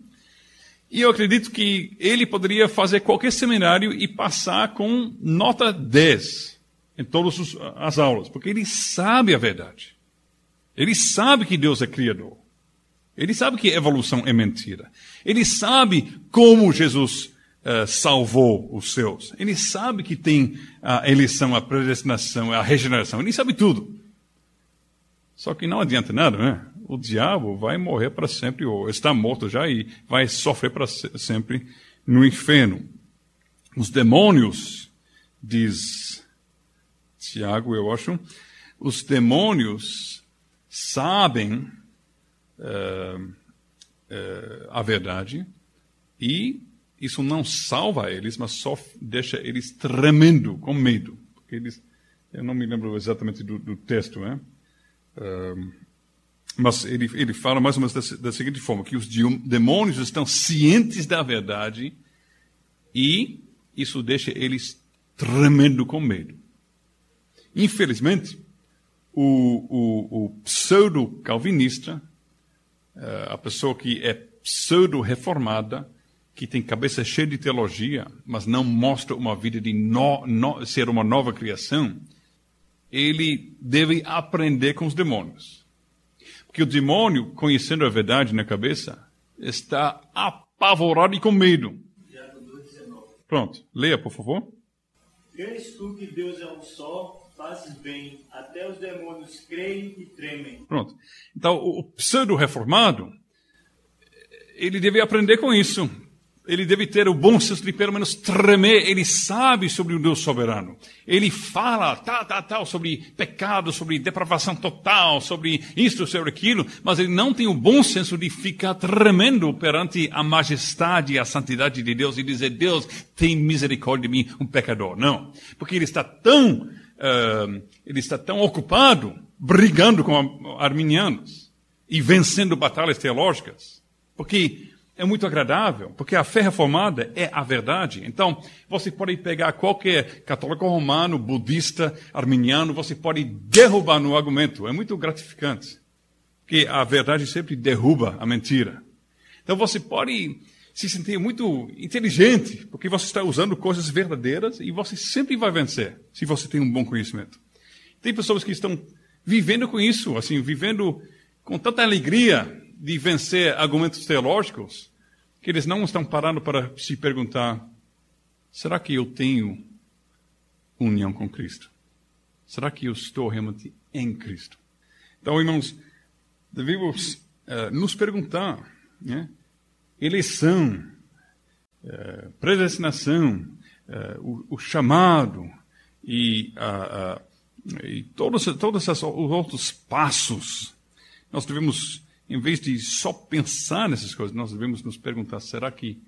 [SPEAKER 2] E eu acredito que ele poderia fazer qualquer seminário e passar com nota 10 em todas as aulas, porque ele sabe a verdade. Ele sabe que Deus é criador. Ele sabe que evolução é mentira. Ele sabe como Jesus uh, salvou os seus. Ele sabe que tem a eleição, a predestinação, a regeneração. Ele sabe tudo. Só que não adianta nada, né? O diabo vai morrer para sempre, ou está morto já e vai sofrer para sempre no inferno. Os demônios, diz Tiago, eu acho, os demônios sabem uh, uh, a verdade e isso não salva eles, mas só deixa eles tremendo, com medo. Porque eles, eu não me lembro exatamente do, do texto, né? Uh, mas ele, ele fala mais ou menos da, da seguinte forma: que os demônios estão cientes da verdade e isso deixa eles tremendo com medo. Infelizmente, o, o, o pseudo-calvinista, eh, a pessoa que é pseudo-reformada, que tem cabeça cheia de teologia, mas não mostra uma vida de no, no, ser uma nova criação, ele deve aprender com os demônios que o demônio, conhecendo a verdade na cabeça, está apavorado e com medo. Pronto, leia, por favor.
[SPEAKER 3] Crês tu que Deus é um só, fazes bem, até os demônios creem e tremem.
[SPEAKER 2] Pronto. Então, o pseudo-reformado, ele deve aprender com isso ele deve ter o bom senso de pelo menos tremer. Ele sabe sobre o Deus soberano. Ele fala tal, tal, tal sobre pecado, sobre depravação total, sobre isto, sobre aquilo, mas ele não tem o bom senso de ficar tremendo perante a majestade e a santidade de Deus e dizer: Deus, tem misericórdia de mim, um pecador. Não, porque ele está tão uh, ele está tão ocupado brigando com arminianos e vencendo batalhas teológicas, porque é muito agradável, porque a fé reformada é a verdade. Então, você pode pegar qualquer católico romano, budista, arminiano, você pode derrubar no argumento. É muito gratificante. Porque a verdade sempre derruba a mentira. Então, você pode se sentir muito inteligente, porque você está usando coisas verdadeiras e você sempre vai vencer, se você tem um bom conhecimento. Tem pessoas que estão vivendo com isso, assim, vivendo com tanta alegria, de vencer argumentos teológicos que eles não estão parando para se perguntar: será que eu tenho união com Cristo? Será que eu estou realmente em Cristo? Então, irmãos, devemos uh, nos perguntar: né? eleição, uh, predestinação, uh, o, o, chamado e, e todos, todos os outros passos. Nós devemos em vez de só pensar nessas coisas, nós devemos nos perguntar: será que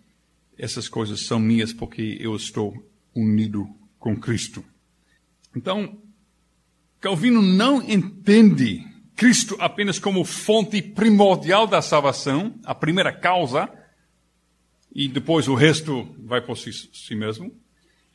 [SPEAKER 2] essas coisas são minhas porque eu estou unido com Cristo? Então, Calvino não entende Cristo apenas como fonte primordial da salvação, a primeira causa, e depois o resto vai por si, si mesmo.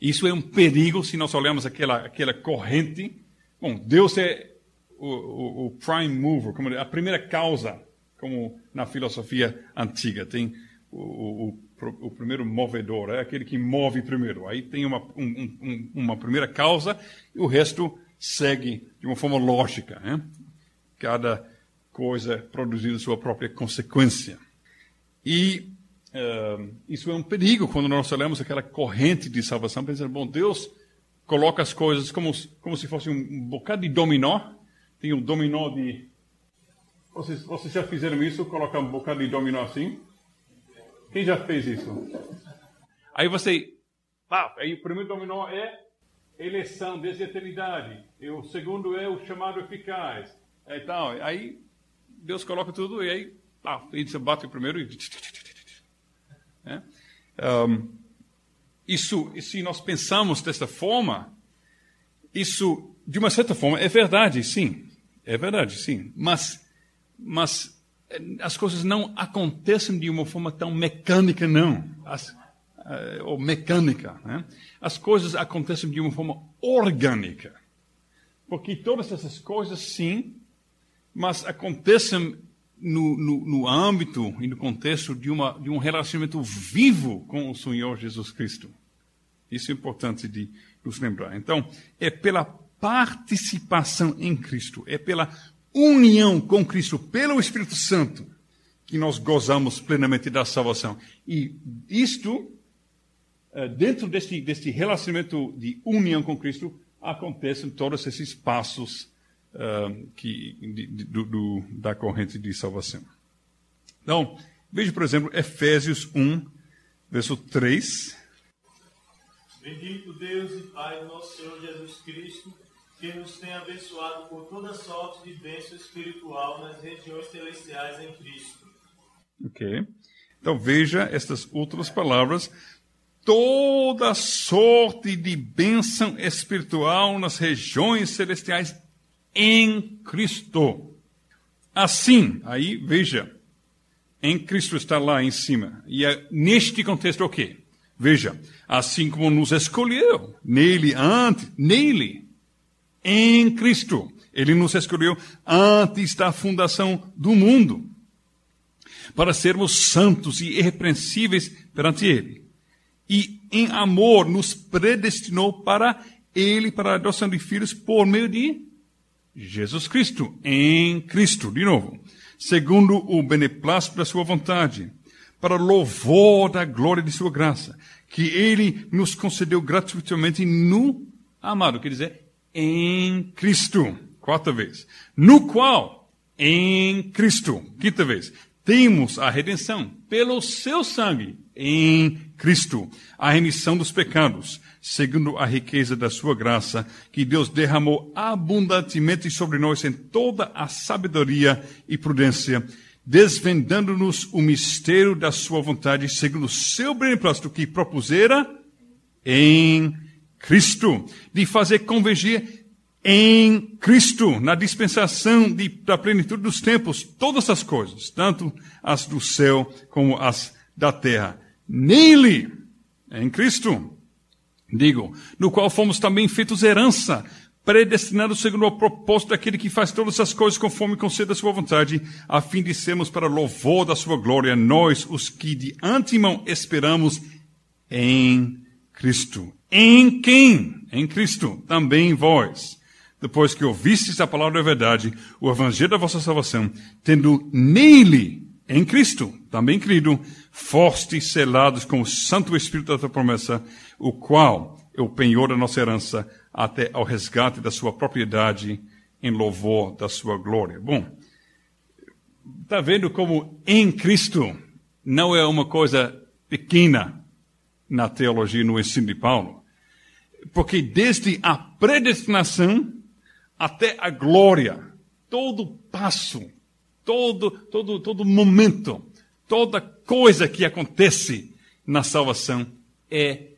[SPEAKER 2] Isso é um perigo se nós olhamos aquela, aquela corrente. Bom, Deus é o, o, o prime mover, como a primeira causa, como na filosofia antiga. Tem o, o, o primeiro movedor, é aquele que move primeiro. Aí tem uma, um, um, uma primeira causa e o resto segue de uma forma lógica. Né? Cada coisa produzindo sua própria consequência. E uh, isso é um perigo quando nós olhamos aquela corrente de salvação, pensando, bom, Deus coloca as coisas como, como se fosse um bocado de dominó. Tem um dominó de. Vocês, vocês já fizeram isso? Colocar um bocado de dominó assim? Quem já fez isso? Aí você. Ah, aí o primeiro dominó é eleição desde a eternidade. E o segundo é o chamado eficaz. É, então, aí Deus coloca tudo e aí ah, você bate o primeiro e. É? Um, isso, se nós pensamos desta forma, isso, de uma certa forma, é verdade, sim. É verdade, sim. Mas, mas as coisas não acontecem de uma forma tão mecânica, não. As, uh, ou mecânica. Né? As coisas acontecem de uma forma orgânica. Porque todas essas coisas, sim, mas acontecem no, no, no âmbito e no contexto de, uma, de um relacionamento vivo com o Senhor Jesus Cristo. Isso é importante de nos lembrar. Então, é pela participação em Cristo, é pela união com Cristo pelo Espírito Santo que nós gozamos plenamente da salvação. E isto, eh, dentro deste, deste relacionamento de união com Cristo, acontecem todos esses passos uh, que, de, de, do, da corrente de salvação. Então, veja, por exemplo, Efésios 1, verso 3.
[SPEAKER 3] Bendito Deus e Pai nosso Senhor Jesus Cristo que nos tem abençoado com toda sorte de bênção espiritual nas regiões celestiais em Cristo.
[SPEAKER 2] Ok. Então veja estas outras palavras. Toda sorte de bênção espiritual nas regiões celestiais em Cristo. Assim, aí veja, em Cristo está lá em cima. E é neste contexto o okay, quê? Veja, assim como nos escolheu, nele antes, nele, em Cristo. Ele nos escolheu antes da fundação do mundo, para sermos santos e irrepreensíveis perante Ele. E em amor nos predestinou para Ele, para a adoção de filhos, por meio de Jesus Cristo, em Cristo, de novo, segundo o beneplácito da Sua vontade, para louvor da glória de Sua graça, que Ele nos concedeu gratuitamente no amado, quer dizer, em Cristo. Quarta vez. No qual, em Cristo. Quinta vez. Temos a redenção pelo seu sangue em Cristo, a remissão dos pecados, segundo a riqueza da sua graça, que Deus derramou abundantemente sobre nós em toda a sabedoria e prudência, desvendando-nos o mistério da sua vontade, segundo o seu beneplácito que propusera em Cristo, de fazer convergir em Cristo, na dispensação de, da plenitude dos tempos, todas as coisas, tanto as do céu como as da terra. Nele, em Cristo, digo, no qual fomos também feitos herança, predestinados segundo o propósito daquele que faz todas as coisas conforme concede a sua vontade, a fim de sermos para louvor da sua glória, nós, os que de antemão esperamos em Cristo. Em quem? Em Cristo. Também vós. Depois que ouvistes a palavra da verdade, o evangelho da vossa salvação, tendo nele, em Cristo, também crido, fostes selados com o Santo Espírito da promessa, o qual é o penhor da nossa herança, até ao resgate da sua propriedade, em louvor da sua glória. Bom, está vendo como em Cristo não é uma coisa pequena na teologia, no ensino de Paulo? Porque desde a predestinação até a glória, todo passo, todo, todo, todo momento, toda coisa que acontece na salvação é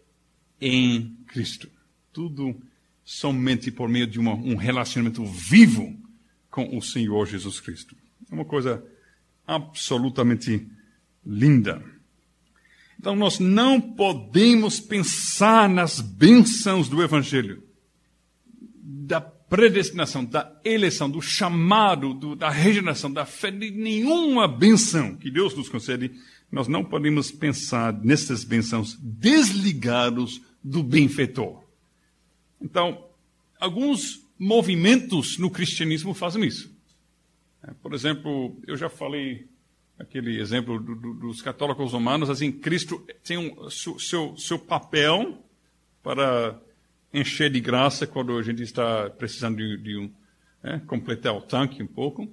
[SPEAKER 2] em Cristo. Tudo somente por meio de uma, um relacionamento vivo com o Senhor Jesus Cristo. É uma coisa absolutamente linda. Então, nós não podemos pensar nas bênçãos do Evangelho, da predestinação, da eleição, do chamado, do, da regeneração, da fé, de nenhuma benção que Deus nos concede. Nós não podemos pensar nessas bênçãos desligados do benfeitor. Então, alguns movimentos no cristianismo fazem isso. É, por exemplo, eu já falei aquele exemplo do, do, dos católicos romanos, assim, Cristo tem um, seu, seu, seu papel para encher de graça quando a gente está precisando de, de um, é, completar o tanque um pouco,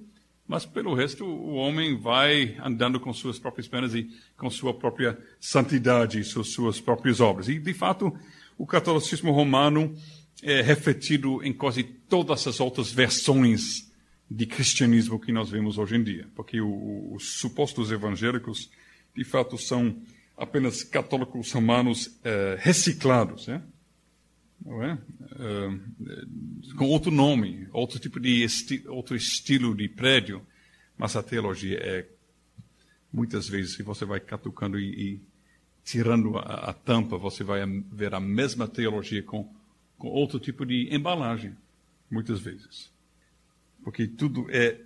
[SPEAKER 2] mas pelo resto o homem vai andando com suas próprias pernas e com sua própria santidade suas, suas próprias obras. E de fato o catolicismo romano é refletido em quase todas as outras versões de cristianismo que nós vemos hoje em dia, porque os supostos evangélicos, de fato, são apenas católicos romanos é, reciclados, né? não é? é? com outro nome, outro tipo de esti outro estilo de prédio, mas a teologia é muitas vezes se você vai catucando e, e tirando a, a, tampa, você vai ver a mesma teologia com, com outro tipo de embalagem, muitas vezes porque tudo é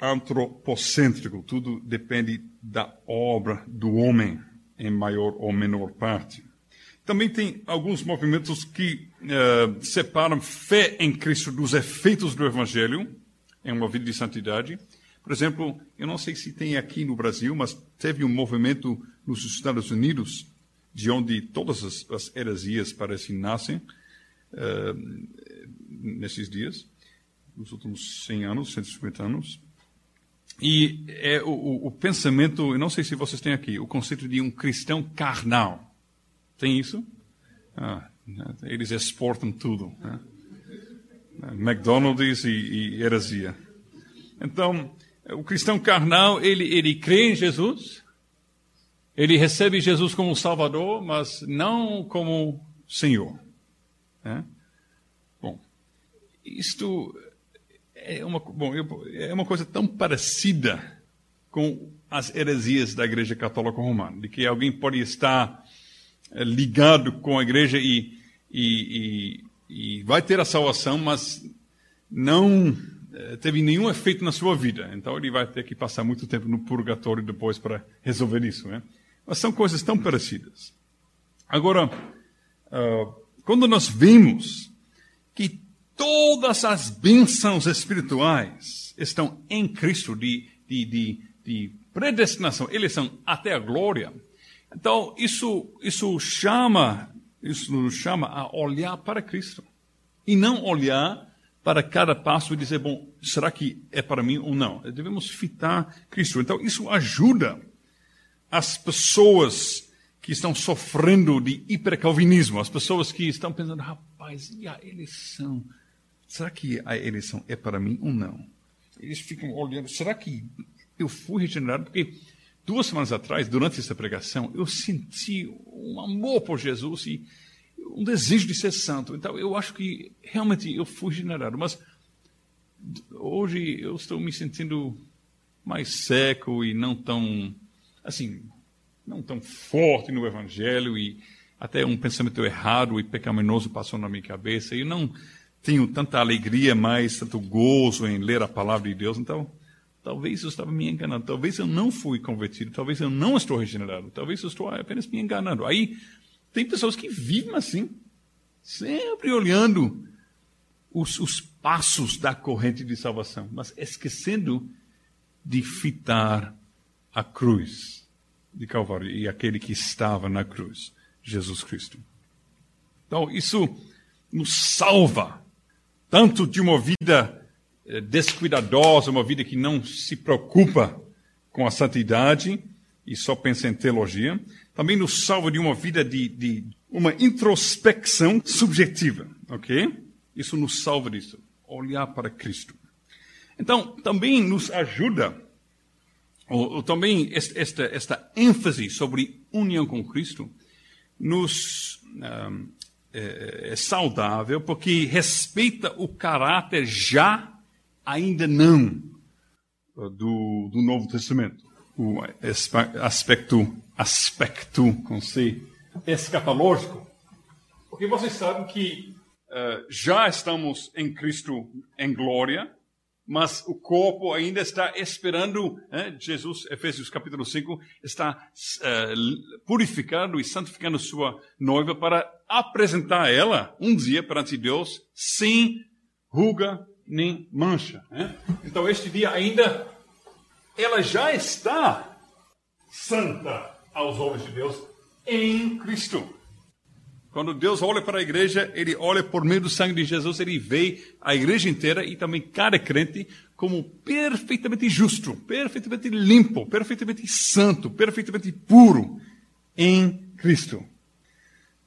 [SPEAKER 2] antropocêntrico, tudo depende da obra do homem, em maior ou menor parte. Também tem alguns movimentos que uh, separam fé em Cristo dos efeitos do Evangelho em uma vida de santidade. Por exemplo, eu não sei se tem aqui no Brasil, mas teve um movimento nos Estados Unidos, de onde todas as, as heresias parecem nascem uh, nesses dias nos últimos 100 anos, 150 anos. E é o, o, pensamento, eu não sei se vocês têm aqui, o conceito de um cristão carnal. Tem isso? Ah, né, eles exportam tudo. Né? McDonald's e, e heresia. Então, o cristão carnal, ele, ele crê em Jesus, ele recebe Jesus como Salvador, mas não como Senhor. Né? Bom, isto é uma, bom, é uma coisa tão parecida com as heresias da Igreja Católica Romana, de que alguém pode estar eh, ligado com a Igreja e, e, e, e vai ter a salvação, mas não eh, teve nenhum efeito na sua vida. Então ele vai ter que passar muito tempo no purgatório depois para resolver isso. Né? Mas são coisas tão parecidas. Agora, uh, quando nós vemos que Todas as bênçãos espirituais estão em Cristo de, de, de, de predestinação, eleição até a glória. Então, isso, isso chama, isso nos chama a olhar para Cristo. E não olhar para cada passo e dizer, bom, será que é para mim ou não? Devemos fitar Cristo. Então, isso ajuda as pessoas que estão sofrendo de hipercalvinismo, as pessoas que estão pensando, rapaz, e a eleição? Será que a eleição é para mim ou não? Eles ficam olhando, será que eu fui regenerado? Porque duas semanas atrás, durante essa pregação, eu senti um amor por Jesus e um desejo de ser santo. Então, eu acho que realmente eu fui regenerado. Mas hoje eu estou me sentindo mais seco e não tão, assim, não tão forte no Evangelho e até um pensamento errado e pecaminoso passou na minha cabeça. E não tenho tanta alegria mais, tanto gozo em ler a palavra de Deus. Então, talvez eu estava me enganando. Talvez eu não fui convertido. Talvez eu não estou regenerado. Talvez eu estou apenas me enganando. Aí, tem pessoas que vivem assim, sempre olhando os, os passos da corrente de salvação, mas esquecendo de fitar a cruz de Calvário e aquele que estava na cruz, Jesus Cristo. Então, isso nos salva tanto de uma vida eh, descuidadosa, uma vida que não se preocupa com a santidade e só pensa em teologia, também nos salva de uma vida de, de uma introspecção subjetiva, ok? Isso nos salva disso, olhar para Cristo. Então, também nos ajuda, ou, ou também esta, esta ênfase sobre união com Cristo, nos um, é, é saudável porque respeita o caráter já, ainda não, do, do Novo Testamento. O aspecto, aspecto com C, escatológico. Porque vocês sabem que uh, já estamos em Cristo em glória, mas o corpo ainda está esperando, né? Jesus, Efésios capítulo 5, está uh, purificando e santificando sua noiva para apresentar ela um dia perante Deus sem ruga nem mancha. Né? Então este dia ainda, ela já está santa aos olhos de Deus em Cristo. Quando Deus olha para a igreja, ele olha por meio do sangue de Jesus, ele vê a igreja inteira e também cada crente como perfeitamente justo, perfeitamente limpo, perfeitamente santo, perfeitamente puro em Cristo.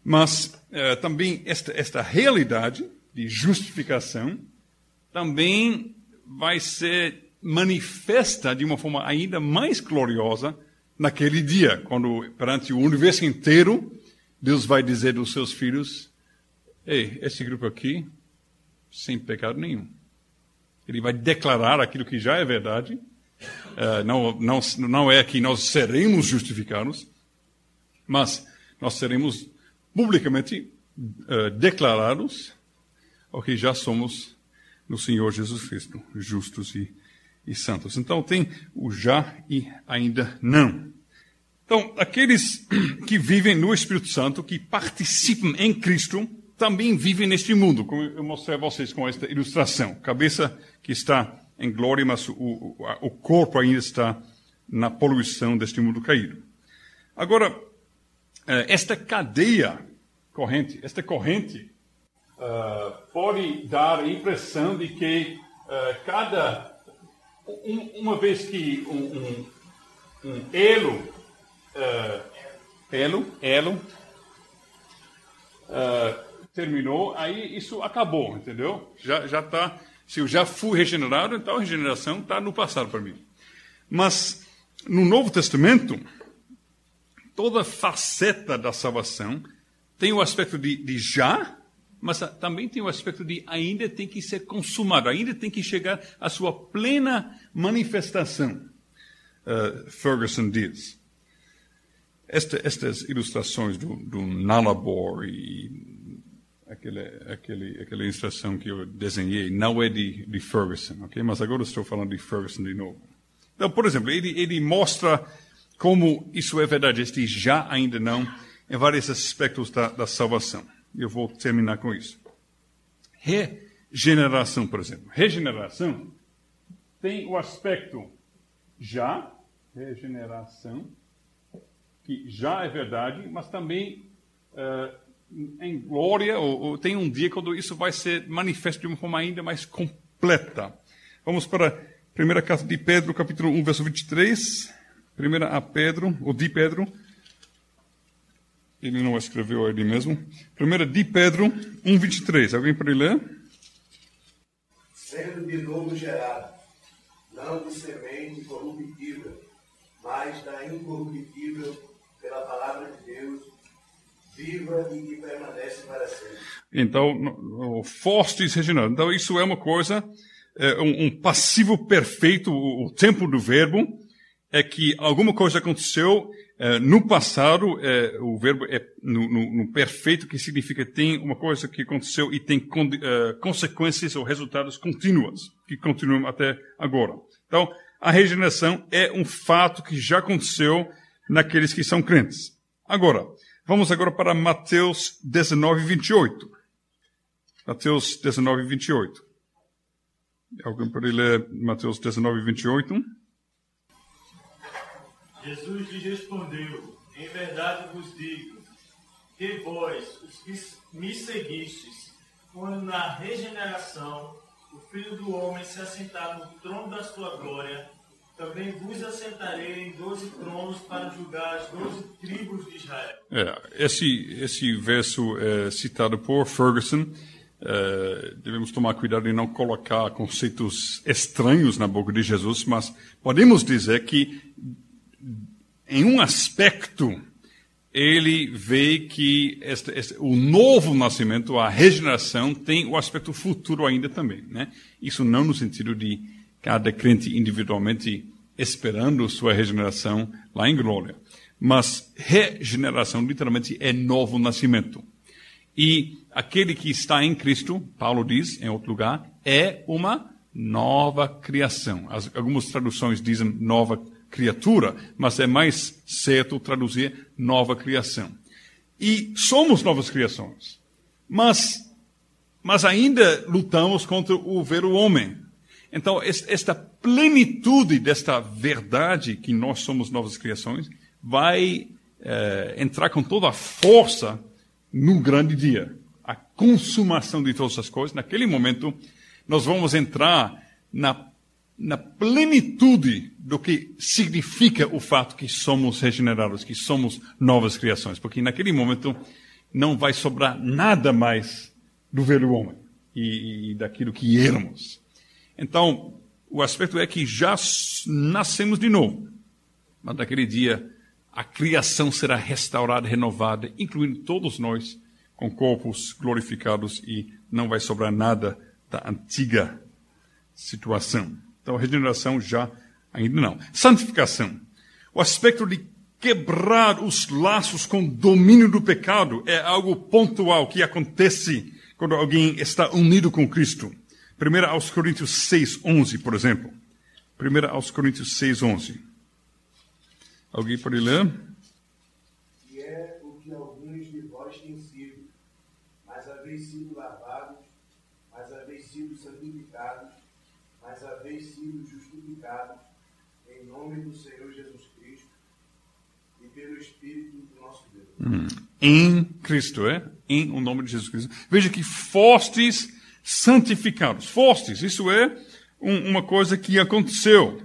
[SPEAKER 2] Mas eh, também esta, esta realidade de justificação também vai ser manifesta de uma forma ainda mais gloriosa naquele dia, quando perante o universo inteiro Deus vai dizer dos seus filhos: Ei, esse grupo aqui, sem pecado nenhum. Ele vai declarar aquilo que já é verdade. Uh, não, não, não é que nós seremos justificados, mas nós seremos publicamente uh, declarados o que já somos no Senhor Jesus Cristo, justos e, e santos. Então tem o já e ainda não. Então, aqueles que vivem no Espírito Santo, que participam em Cristo, também vivem neste mundo, como eu mostrei a vocês com esta ilustração. Cabeça que está em glória, mas o, o, o corpo ainda está na poluição deste mundo caído. Agora, eh, esta cadeia corrente, esta corrente, uh, pode dar a impressão de que uh, cada. Um, uma vez que um, um, um elo uh, elo, elo, uh, terminou, aí isso acabou, entendeu? Já já está. Se eu já fui regenerado, então a regeneração está no passado para mim. Mas no Novo Testamento, toda faceta da salvação tem o aspecto de, de já, mas também tem o aspecto de ainda tem que ser consumado, ainda tem que chegar à sua plena manifestação. Uh, Ferguson diz. Esta, estas ilustrações do, do Nalabor e aquele, aquele, aquela ilustração que eu desenhei não é de, de Ferguson, ok? Mas agora estou falando de Ferguson de novo. Então, por exemplo, ele, ele mostra como isso é verdade, este já ainda não, em vários aspectos da, da salvação. Eu vou terminar com isso. Regeneração, por exemplo. Regeneração tem o aspecto já, regeneração, que já é verdade, mas também uh, em glória, ou, ou, tem um dia quando isso vai ser manifesto de uma forma ainda mais completa. Vamos para a primeira carta de Pedro, capítulo 1, verso 23. Primeira a Pedro, ou de Pedro. Ele não escreveu ele mesmo. Primeira de Pedro 1, 23. Alguém pode ler?
[SPEAKER 4] Sendo de novo gerado, não de semente corruptível, mas da incorruptível pela palavra de Deus, viva e que permanece para sempre.
[SPEAKER 2] Então, o fostes regenerado. Então, isso é uma coisa, é um, um, passivo perfeito, o, o, tempo do verbo, é que alguma coisa aconteceu é, no passado, é, o verbo é no, no, no, perfeito, que significa tem uma coisa que aconteceu e tem con, é, consequências ou resultados contínuos, que continuam até agora. Então, a regeneração é um fato que já aconteceu naqueles que são crentes. Agora, vamos agora para Mateus 19, 28. Mateus 19, 28. Alguém pode ler Mateus 19, 28?
[SPEAKER 3] Jesus lhe respondeu: Em verdade vos digo, que vós, os que me seguistes, quando na regeneração o Filho do Homem se assentar no trono da sua glória, também vos assentarei em doze tronos para julgar as doze tribos de Israel.
[SPEAKER 2] É, esse, esse verso é citado por Ferguson. É, devemos tomar cuidado em não colocar conceitos estranhos na boca de Jesus, mas podemos dizer que, em um aspecto, ele vê que este, este, o novo nascimento, a regeneração, tem o aspecto futuro ainda também. Né? Isso não no sentido de cada crente individualmente esperando sua regeneração lá em glória. Mas regeneração literalmente é novo nascimento. E aquele que está em Cristo, Paulo diz em outro lugar, é uma nova criação. As, algumas traduções dizem nova criatura, mas é mais certo traduzir nova criação. E somos novas criações. Mas, mas ainda lutamos contra o velho homem. Então, esta plenitude desta verdade que nós somos novas criações vai eh, entrar com toda a força no grande dia. A consumação de todas as coisas. Naquele momento, nós vamos entrar na, na plenitude do que significa o fato que somos regenerados, que somos novas criações. Porque naquele momento não vai sobrar nada mais do velho homem e, e daquilo que éramos. Então, o aspecto é que já nascemos de novo. Mas naquele dia, a criação será restaurada, renovada, incluindo todos nós, com corpos glorificados e não vai sobrar nada da antiga situação. Então, regeneração já ainda não. Santificação. O aspecto de quebrar os laços com domínio do pecado é algo pontual que acontece quando alguém está unido com Cristo. 1 aos Coríntios 6, 11, por exemplo. 1 aos Coríntios 6, 11. Alguém pode ler?
[SPEAKER 4] E é o que alguns de vós têm sido, mas haveis sido lavados, mas haveis sido santificados, mas haveis sido justificados, em nome do Senhor Jesus Cristo e pelo Espírito do nosso Deus.
[SPEAKER 2] Hum. Em Cristo, é? Em o nome de Jesus Cristo. Veja que fostes santificados. Fostes, isso é um, uma coisa que aconteceu.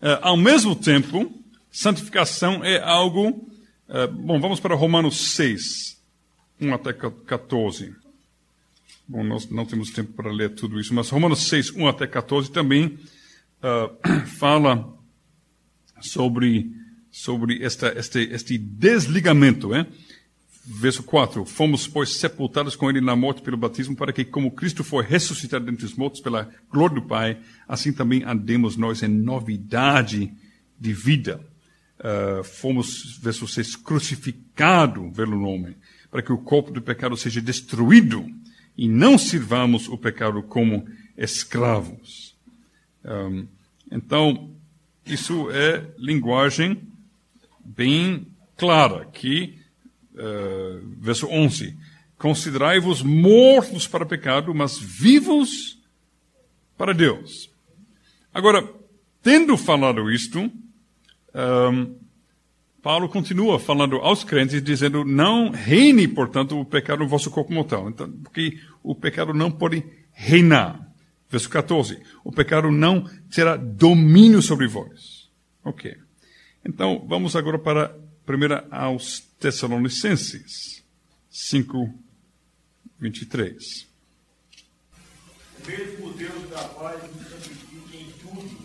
[SPEAKER 2] Uh, ao mesmo tempo, santificação é algo. Uh, bom, vamos para Romanos 6, 1 até 14. Bom, nós não temos tempo para ler tudo isso, mas Romanos 6, 1 até 14 também uh, fala sobre, sobre esta, este, este desligamento, é? Verso 4: Fomos, pois, sepultados com ele na morte pelo batismo, para que, como Cristo foi ressuscitado dentre os mortos pela glória do Pai, assim também andemos nós em novidade de vida. Uh, fomos, verso 6, crucificados pelo nome, para que o corpo do pecado seja destruído e não sirvamos o pecado como escravos. Um, então, isso é linguagem bem clara, que uh, verso 11: Considerai-vos mortos para o pecado, mas vivos para Deus. Agora, tendo falado isto, um, Paulo continua falando aos crentes, dizendo: não reine, portanto, o pecado no vosso corpo mortal. Então, porque o pecado não pode reinar. Verso 14: o pecado não terá domínio sobre vós. Ok. Então, vamos agora para 1 aos Tessalonicenses 5, 23.
[SPEAKER 3] Mesmo o Deus da paz nos santifique em tudo,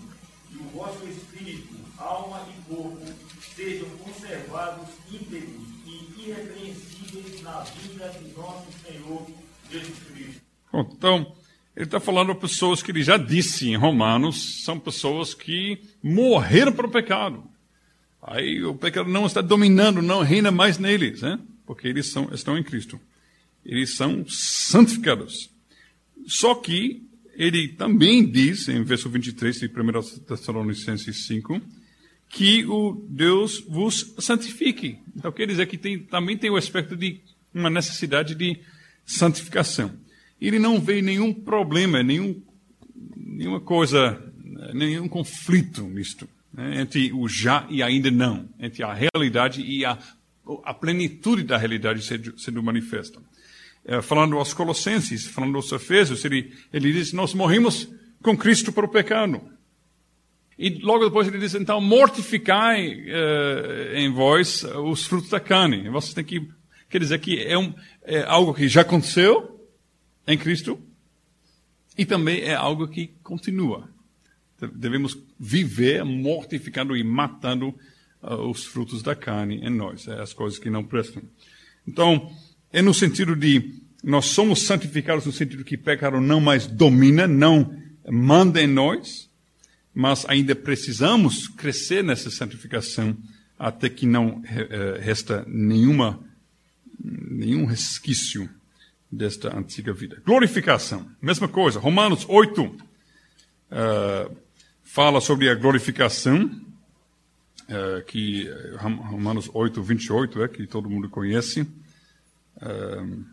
[SPEAKER 3] e o vosso espírito, alma e corpo sejam conservados íntegros e irrepreensíveis na vinda de nosso Senhor Jesus Cristo.
[SPEAKER 2] Então, ele está falando a pessoas que ele já disse em Romanos, são pessoas que morreram para o pecado. Aí o pecado não está dominando, não reina mais neles, né? porque eles são, estão em Cristo. Eles são santificados. Só que ele também diz, em verso 23 de 1 Tessalonicenses 5, que o Deus vos santifique. Então quer dizer que tem, também tem o aspecto de uma necessidade de santificação. Ele não vê nenhum problema, nenhum, nenhuma coisa, nenhum conflito nisto né, entre o já e ainda não, entre a realidade e a, a plenitude da realidade sendo, sendo manifesta. É, falando aos Colossenses, falando aos Efésios, ele, ele diz: Nós morrimos com Cristo para o pecado. E logo depois ele diz: Então mortificai uh, em vós os frutos da carne. Você tem que. Quer dizer que é, um, é algo que já aconteceu em Cristo e também é algo que continua devemos viver mortificando e matando uh, os frutos da carne em nós, é, as coisas que não prestam. Então, é no sentido de nós somos santificados no sentido que pecado não mais domina, não manda em nós, mas ainda precisamos crescer nessa santificação até que não uh, resta nenhuma nenhum resquício desta antiga vida. Glorificação, mesma coisa. Romanos 8 uh, fala sobre a glorificação, uh, que Romanos 8, 28, é, que todo mundo conhece. Uh,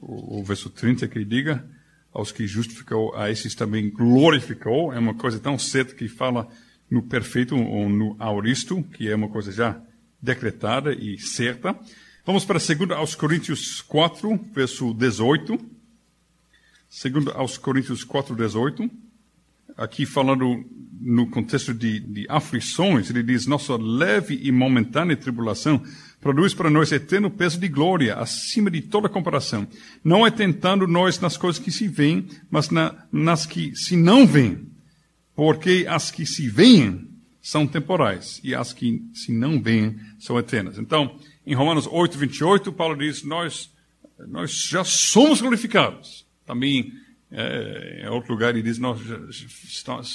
[SPEAKER 2] o, o verso 30 que diga, aos que justificou, a esses também glorificou. É uma coisa tão certa que fala no perfeito ou no auristo, que é uma coisa já decretada e certa. Vamos para 2 aos Coríntios 4, verso 18. 2 aos Coríntios 4, 18. Aqui falando no contexto de, de aflições, ele diz: Nossa leve e momentânea tribulação produz para nós eterno peso de glória, acima de toda comparação. Não é tentando nós nas coisas que se veem, mas na, nas que se não veem. Porque as que se veem são temporais e as que se não veem são eternas. Então, em Romanos 8, 28, Paulo diz: Nós, nós já somos glorificados. Também, é, em outro lugar, ele diz: Nós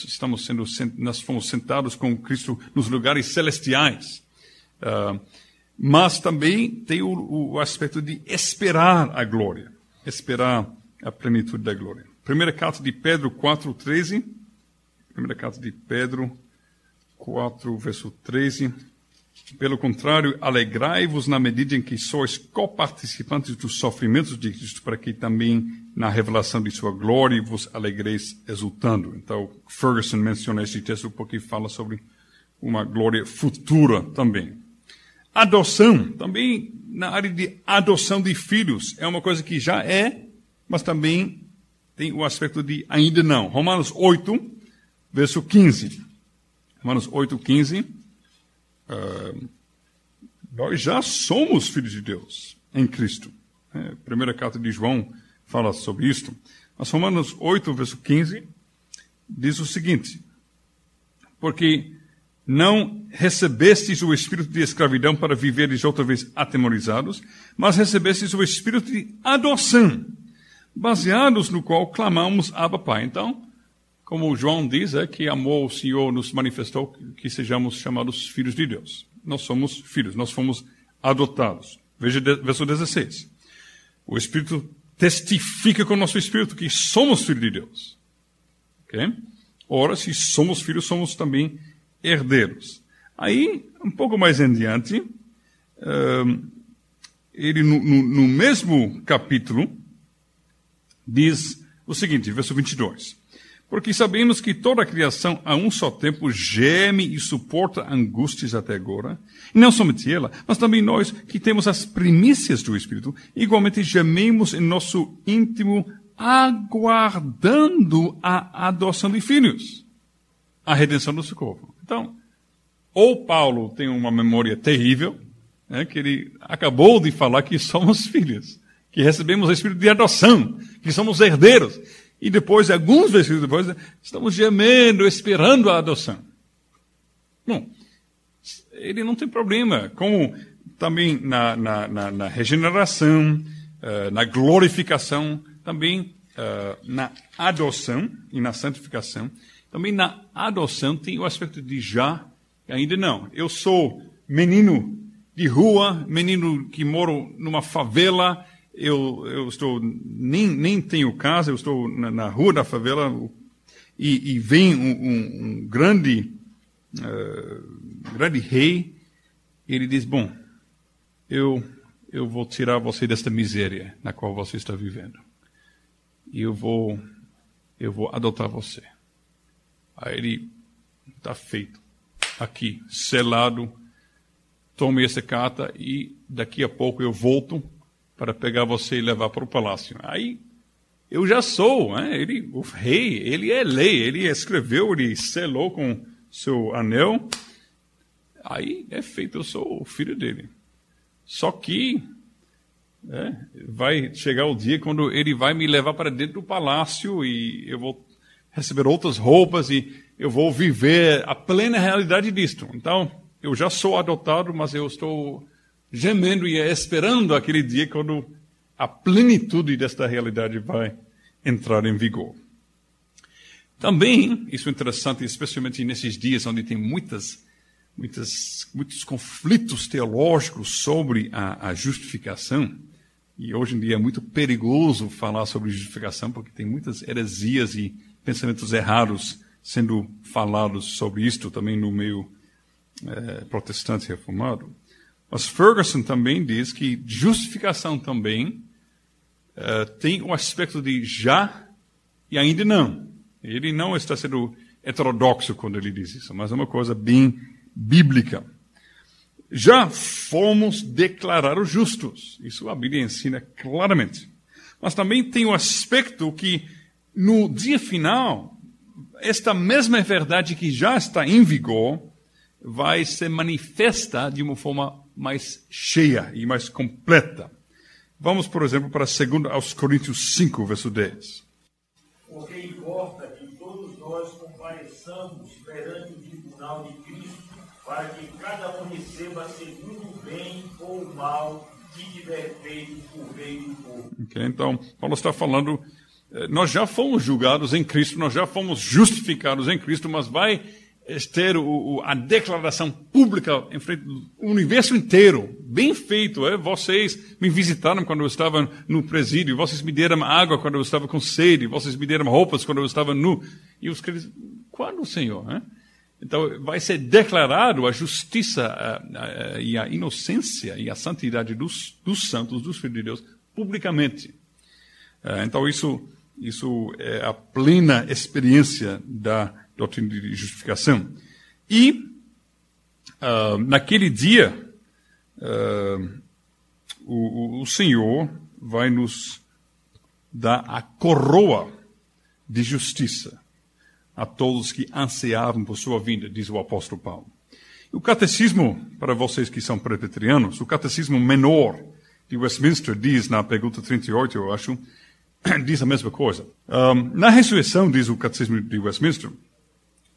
[SPEAKER 2] estamos sendo, nós fomos sentados com Cristo nos lugares celestiais. Uh, mas também tem o, o, aspecto de esperar a glória, esperar a plenitude da glória. Primeira carta de Pedro 4, 13. Primeira carta de Pedro 4, verso 13. Pelo contrário, alegrai-vos na medida em que sois coparticipantes dos sofrimentos de Cristo, para que também na revelação de sua glória vos alegreis exultando. Então, Ferguson menciona esse texto porque fala sobre uma glória futura também. Adoção, também na área de adoção de filhos, é uma coisa que já é, mas também tem o aspecto de ainda não. Romanos 8, verso 15. Romanos 8, 15 Uh, nós já somos filhos de Deus em Cristo. É, primeira carta de João fala sobre isto. Mas Romanos 8, verso 15, diz o seguinte: Porque não recebestes o espírito de escravidão para viveres outra vez atemorizados, mas recebestes o espírito de adoção, baseados no qual clamamos Abba Pai. Então, como João diz, é que amor o Senhor nos manifestou que sejamos chamados filhos de Deus. Nós somos filhos, nós fomos adotados. Veja verso 16. O Espírito testifica com o nosso Espírito que somos filhos de Deus. Ok? Ora, se somos filhos, somos também herdeiros. Aí, um pouco mais em diante, ele no, no, no mesmo capítulo diz o seguinte, verso 22. Porque sabemos que toda a criação a um só tempo geme e suporta angústias até agora. E não somente ela, mas também nós que temos as primícias do Espírito, igualmente gememos em nosso íntimo, aguardando a adoção de filhos, a redenção do seu corpo. Então, ou Paulo tem uma memória terrível, né, que ele acabou de falar que somos filhos, que recebemos o Espírito de adoção, que somos herdeiros. E depois, alguns versículos depois, estamos gemendo, esperando a adoção. Bom, ele não tem problema. Como também na, na, na, na regeneração, uh, na glorificação, também uh, na adoção e na santificação, também na adoção tem o aspecto de já, ainda não. Eu sou menino de rua, menino que moro numa favela, eu, eu estou, nem, nem tenho casa, eu estou na, na rua da favela e, e vem um, um, um grande, uh, grande rei, ele diz, bom, eu, eu vou tirar você desta miséria na qual você está vivendo. E eu vou, eu vou adotar você. Aí ele está feito. Aqui, selado. Tome essa carta e daqui a pouco eu volto para pegar você e levar para o palácio. Aí eu já sou, né? ele, o rei, ele é lei, ele escreveu, ele selou com seu anel. Aí é feito, eu sou o filho dele. Só que né, vai chegar o dia quando ele vai me levar para dentro do palácio e eu vou receber outras roupas e eu vou viver a plena realidade disto. Então, eu já sou adotado, mas eu estou gemendo e esperando aquele dia quando a plenitude desta realidade vai entrar em vigor. Também, isso é interessante, especialmente nesses dias onde tem muitas, muitas, muitos conflitos teológicos sobre a, a justificação, e hoje em dia é muito perigoso falar sobre justificação, porque tem muitas heresias e pensamentos errados sendo falados sobre isto também no meio é, protestante reformado. Mas Ferguson também diz que justificação também é, tem o um aspecto de já e ainda não. Ele não está sendo heterodoxo quando ele diz isso, mas é uma coisa bem bíblica. Já fomos declarados justos. Isso a Bíblia ensina claramente. Mas também tem o aspecto que no dia final, esta mesma verdade que já está em vigor vai se manifesta de uma forma mais cheia e mais completa. Vamos, por exemplo, para 2 aos Coríntios 5, verso 10.
[SPEAKER 3] Porque importa que todos nós compareçamos perante o tribunal de Cristo, para que cada um receba segundo o bem ou o mal que tiver feito por meio do povo.
[SPEAKER 2] Okay, então, Paulo está falando eh, nós já fomos julgados em Cristo, nós já fomos justificados em Cristo, mas vai ter o, a declaração pública em frente do universo inteiro. Bem feito, é? Vocês me visitaram quando eu estava no presídio, vocês me deram água quando eu estava com sede, vocês me deram roupas quando eu estava nu. E os crentes, quando, Senhor? É? Então, vai ser declarado a justiça a, a, e a inocência e a santidade dos, dos santos, dos filhos de Deus, publicamente. É, então, isso isso é a plena experiência da doutrina de justificação. E, uh, naquele dia, uh, o, o Senhor vai nos dar a coroa de justiça a todos que ansiavam por sua vinda, diz o apóstolo Paulo. O catecismo, para vocês que são presbiterianos, o catecismo menor de Westminster diz, na pergunta 38, eu acho, diz a mesma coisa. Um, na ressurreição, diz o Catecismo de Westminster,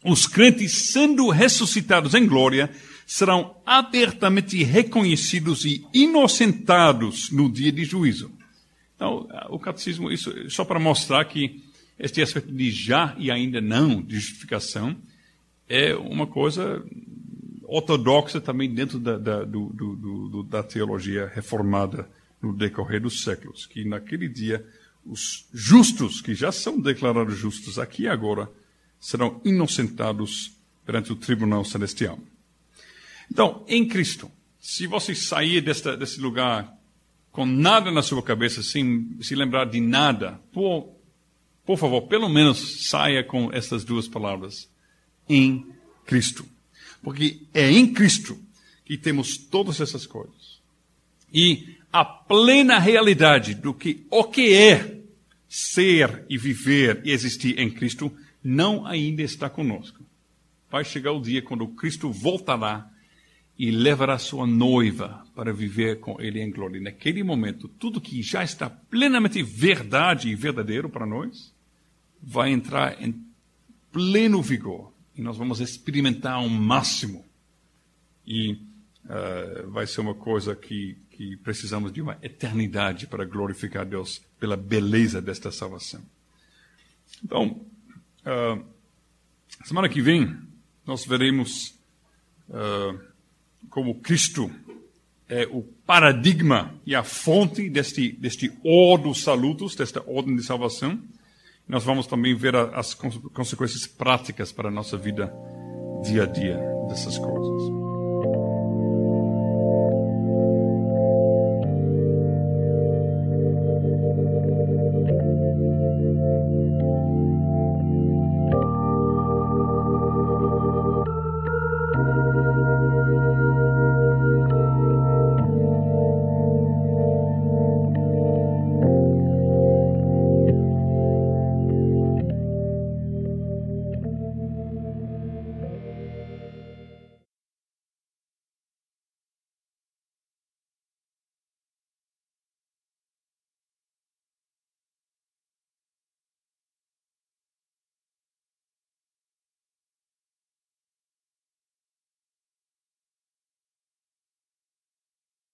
[SPEAKER 2] os crentes, sendo ressuscitados em glória, serão abertamente reconhecidos e inocentados no dia de juízo. Então, o catecismo, isso só para mostrar que este aspecto de já e ainda não, de justificação, é uma coisa ortodoxa também dentro da, da, do, do, do, da teologia reformada no decorrer dos séculos, que naquele dia os justos, que já são declarados justos aqui e agora, serão inocentados perante o tribunal celestial. Então, em Cristo, se você sair desta, desse lugar com nada na sua cabeça, sem se lembrar de nada, por, por favor, pelo menos saia com essas duas palavras: em Cristo. Porque é em Cristo que temos todas essas coisas. E a plena realidade do que o que é ser e viver e existir em Cristo não ainda está conosco. Vai chegar o dia quando Cristo voltará e levará sua noiva para viver com Ele em glória. E naquele momento, tudo que já está plenamente verdade e verdadeiro para nós vai entrar em pleno vigor e nós vamos experimentar ao máximo. E uh, vai ser uma coisa que que precisamos de uma eternidade para glorificar Deus pela beleza desta salvação. Então, uh, semana que vem, nós veremos uh, como Cristo é o paradigma e a fonte deste, deste ordo salutos, desta ordem de salvação. Nós vamos também ver as consequências práticas para a nossa vida dia a dia dessas coisas.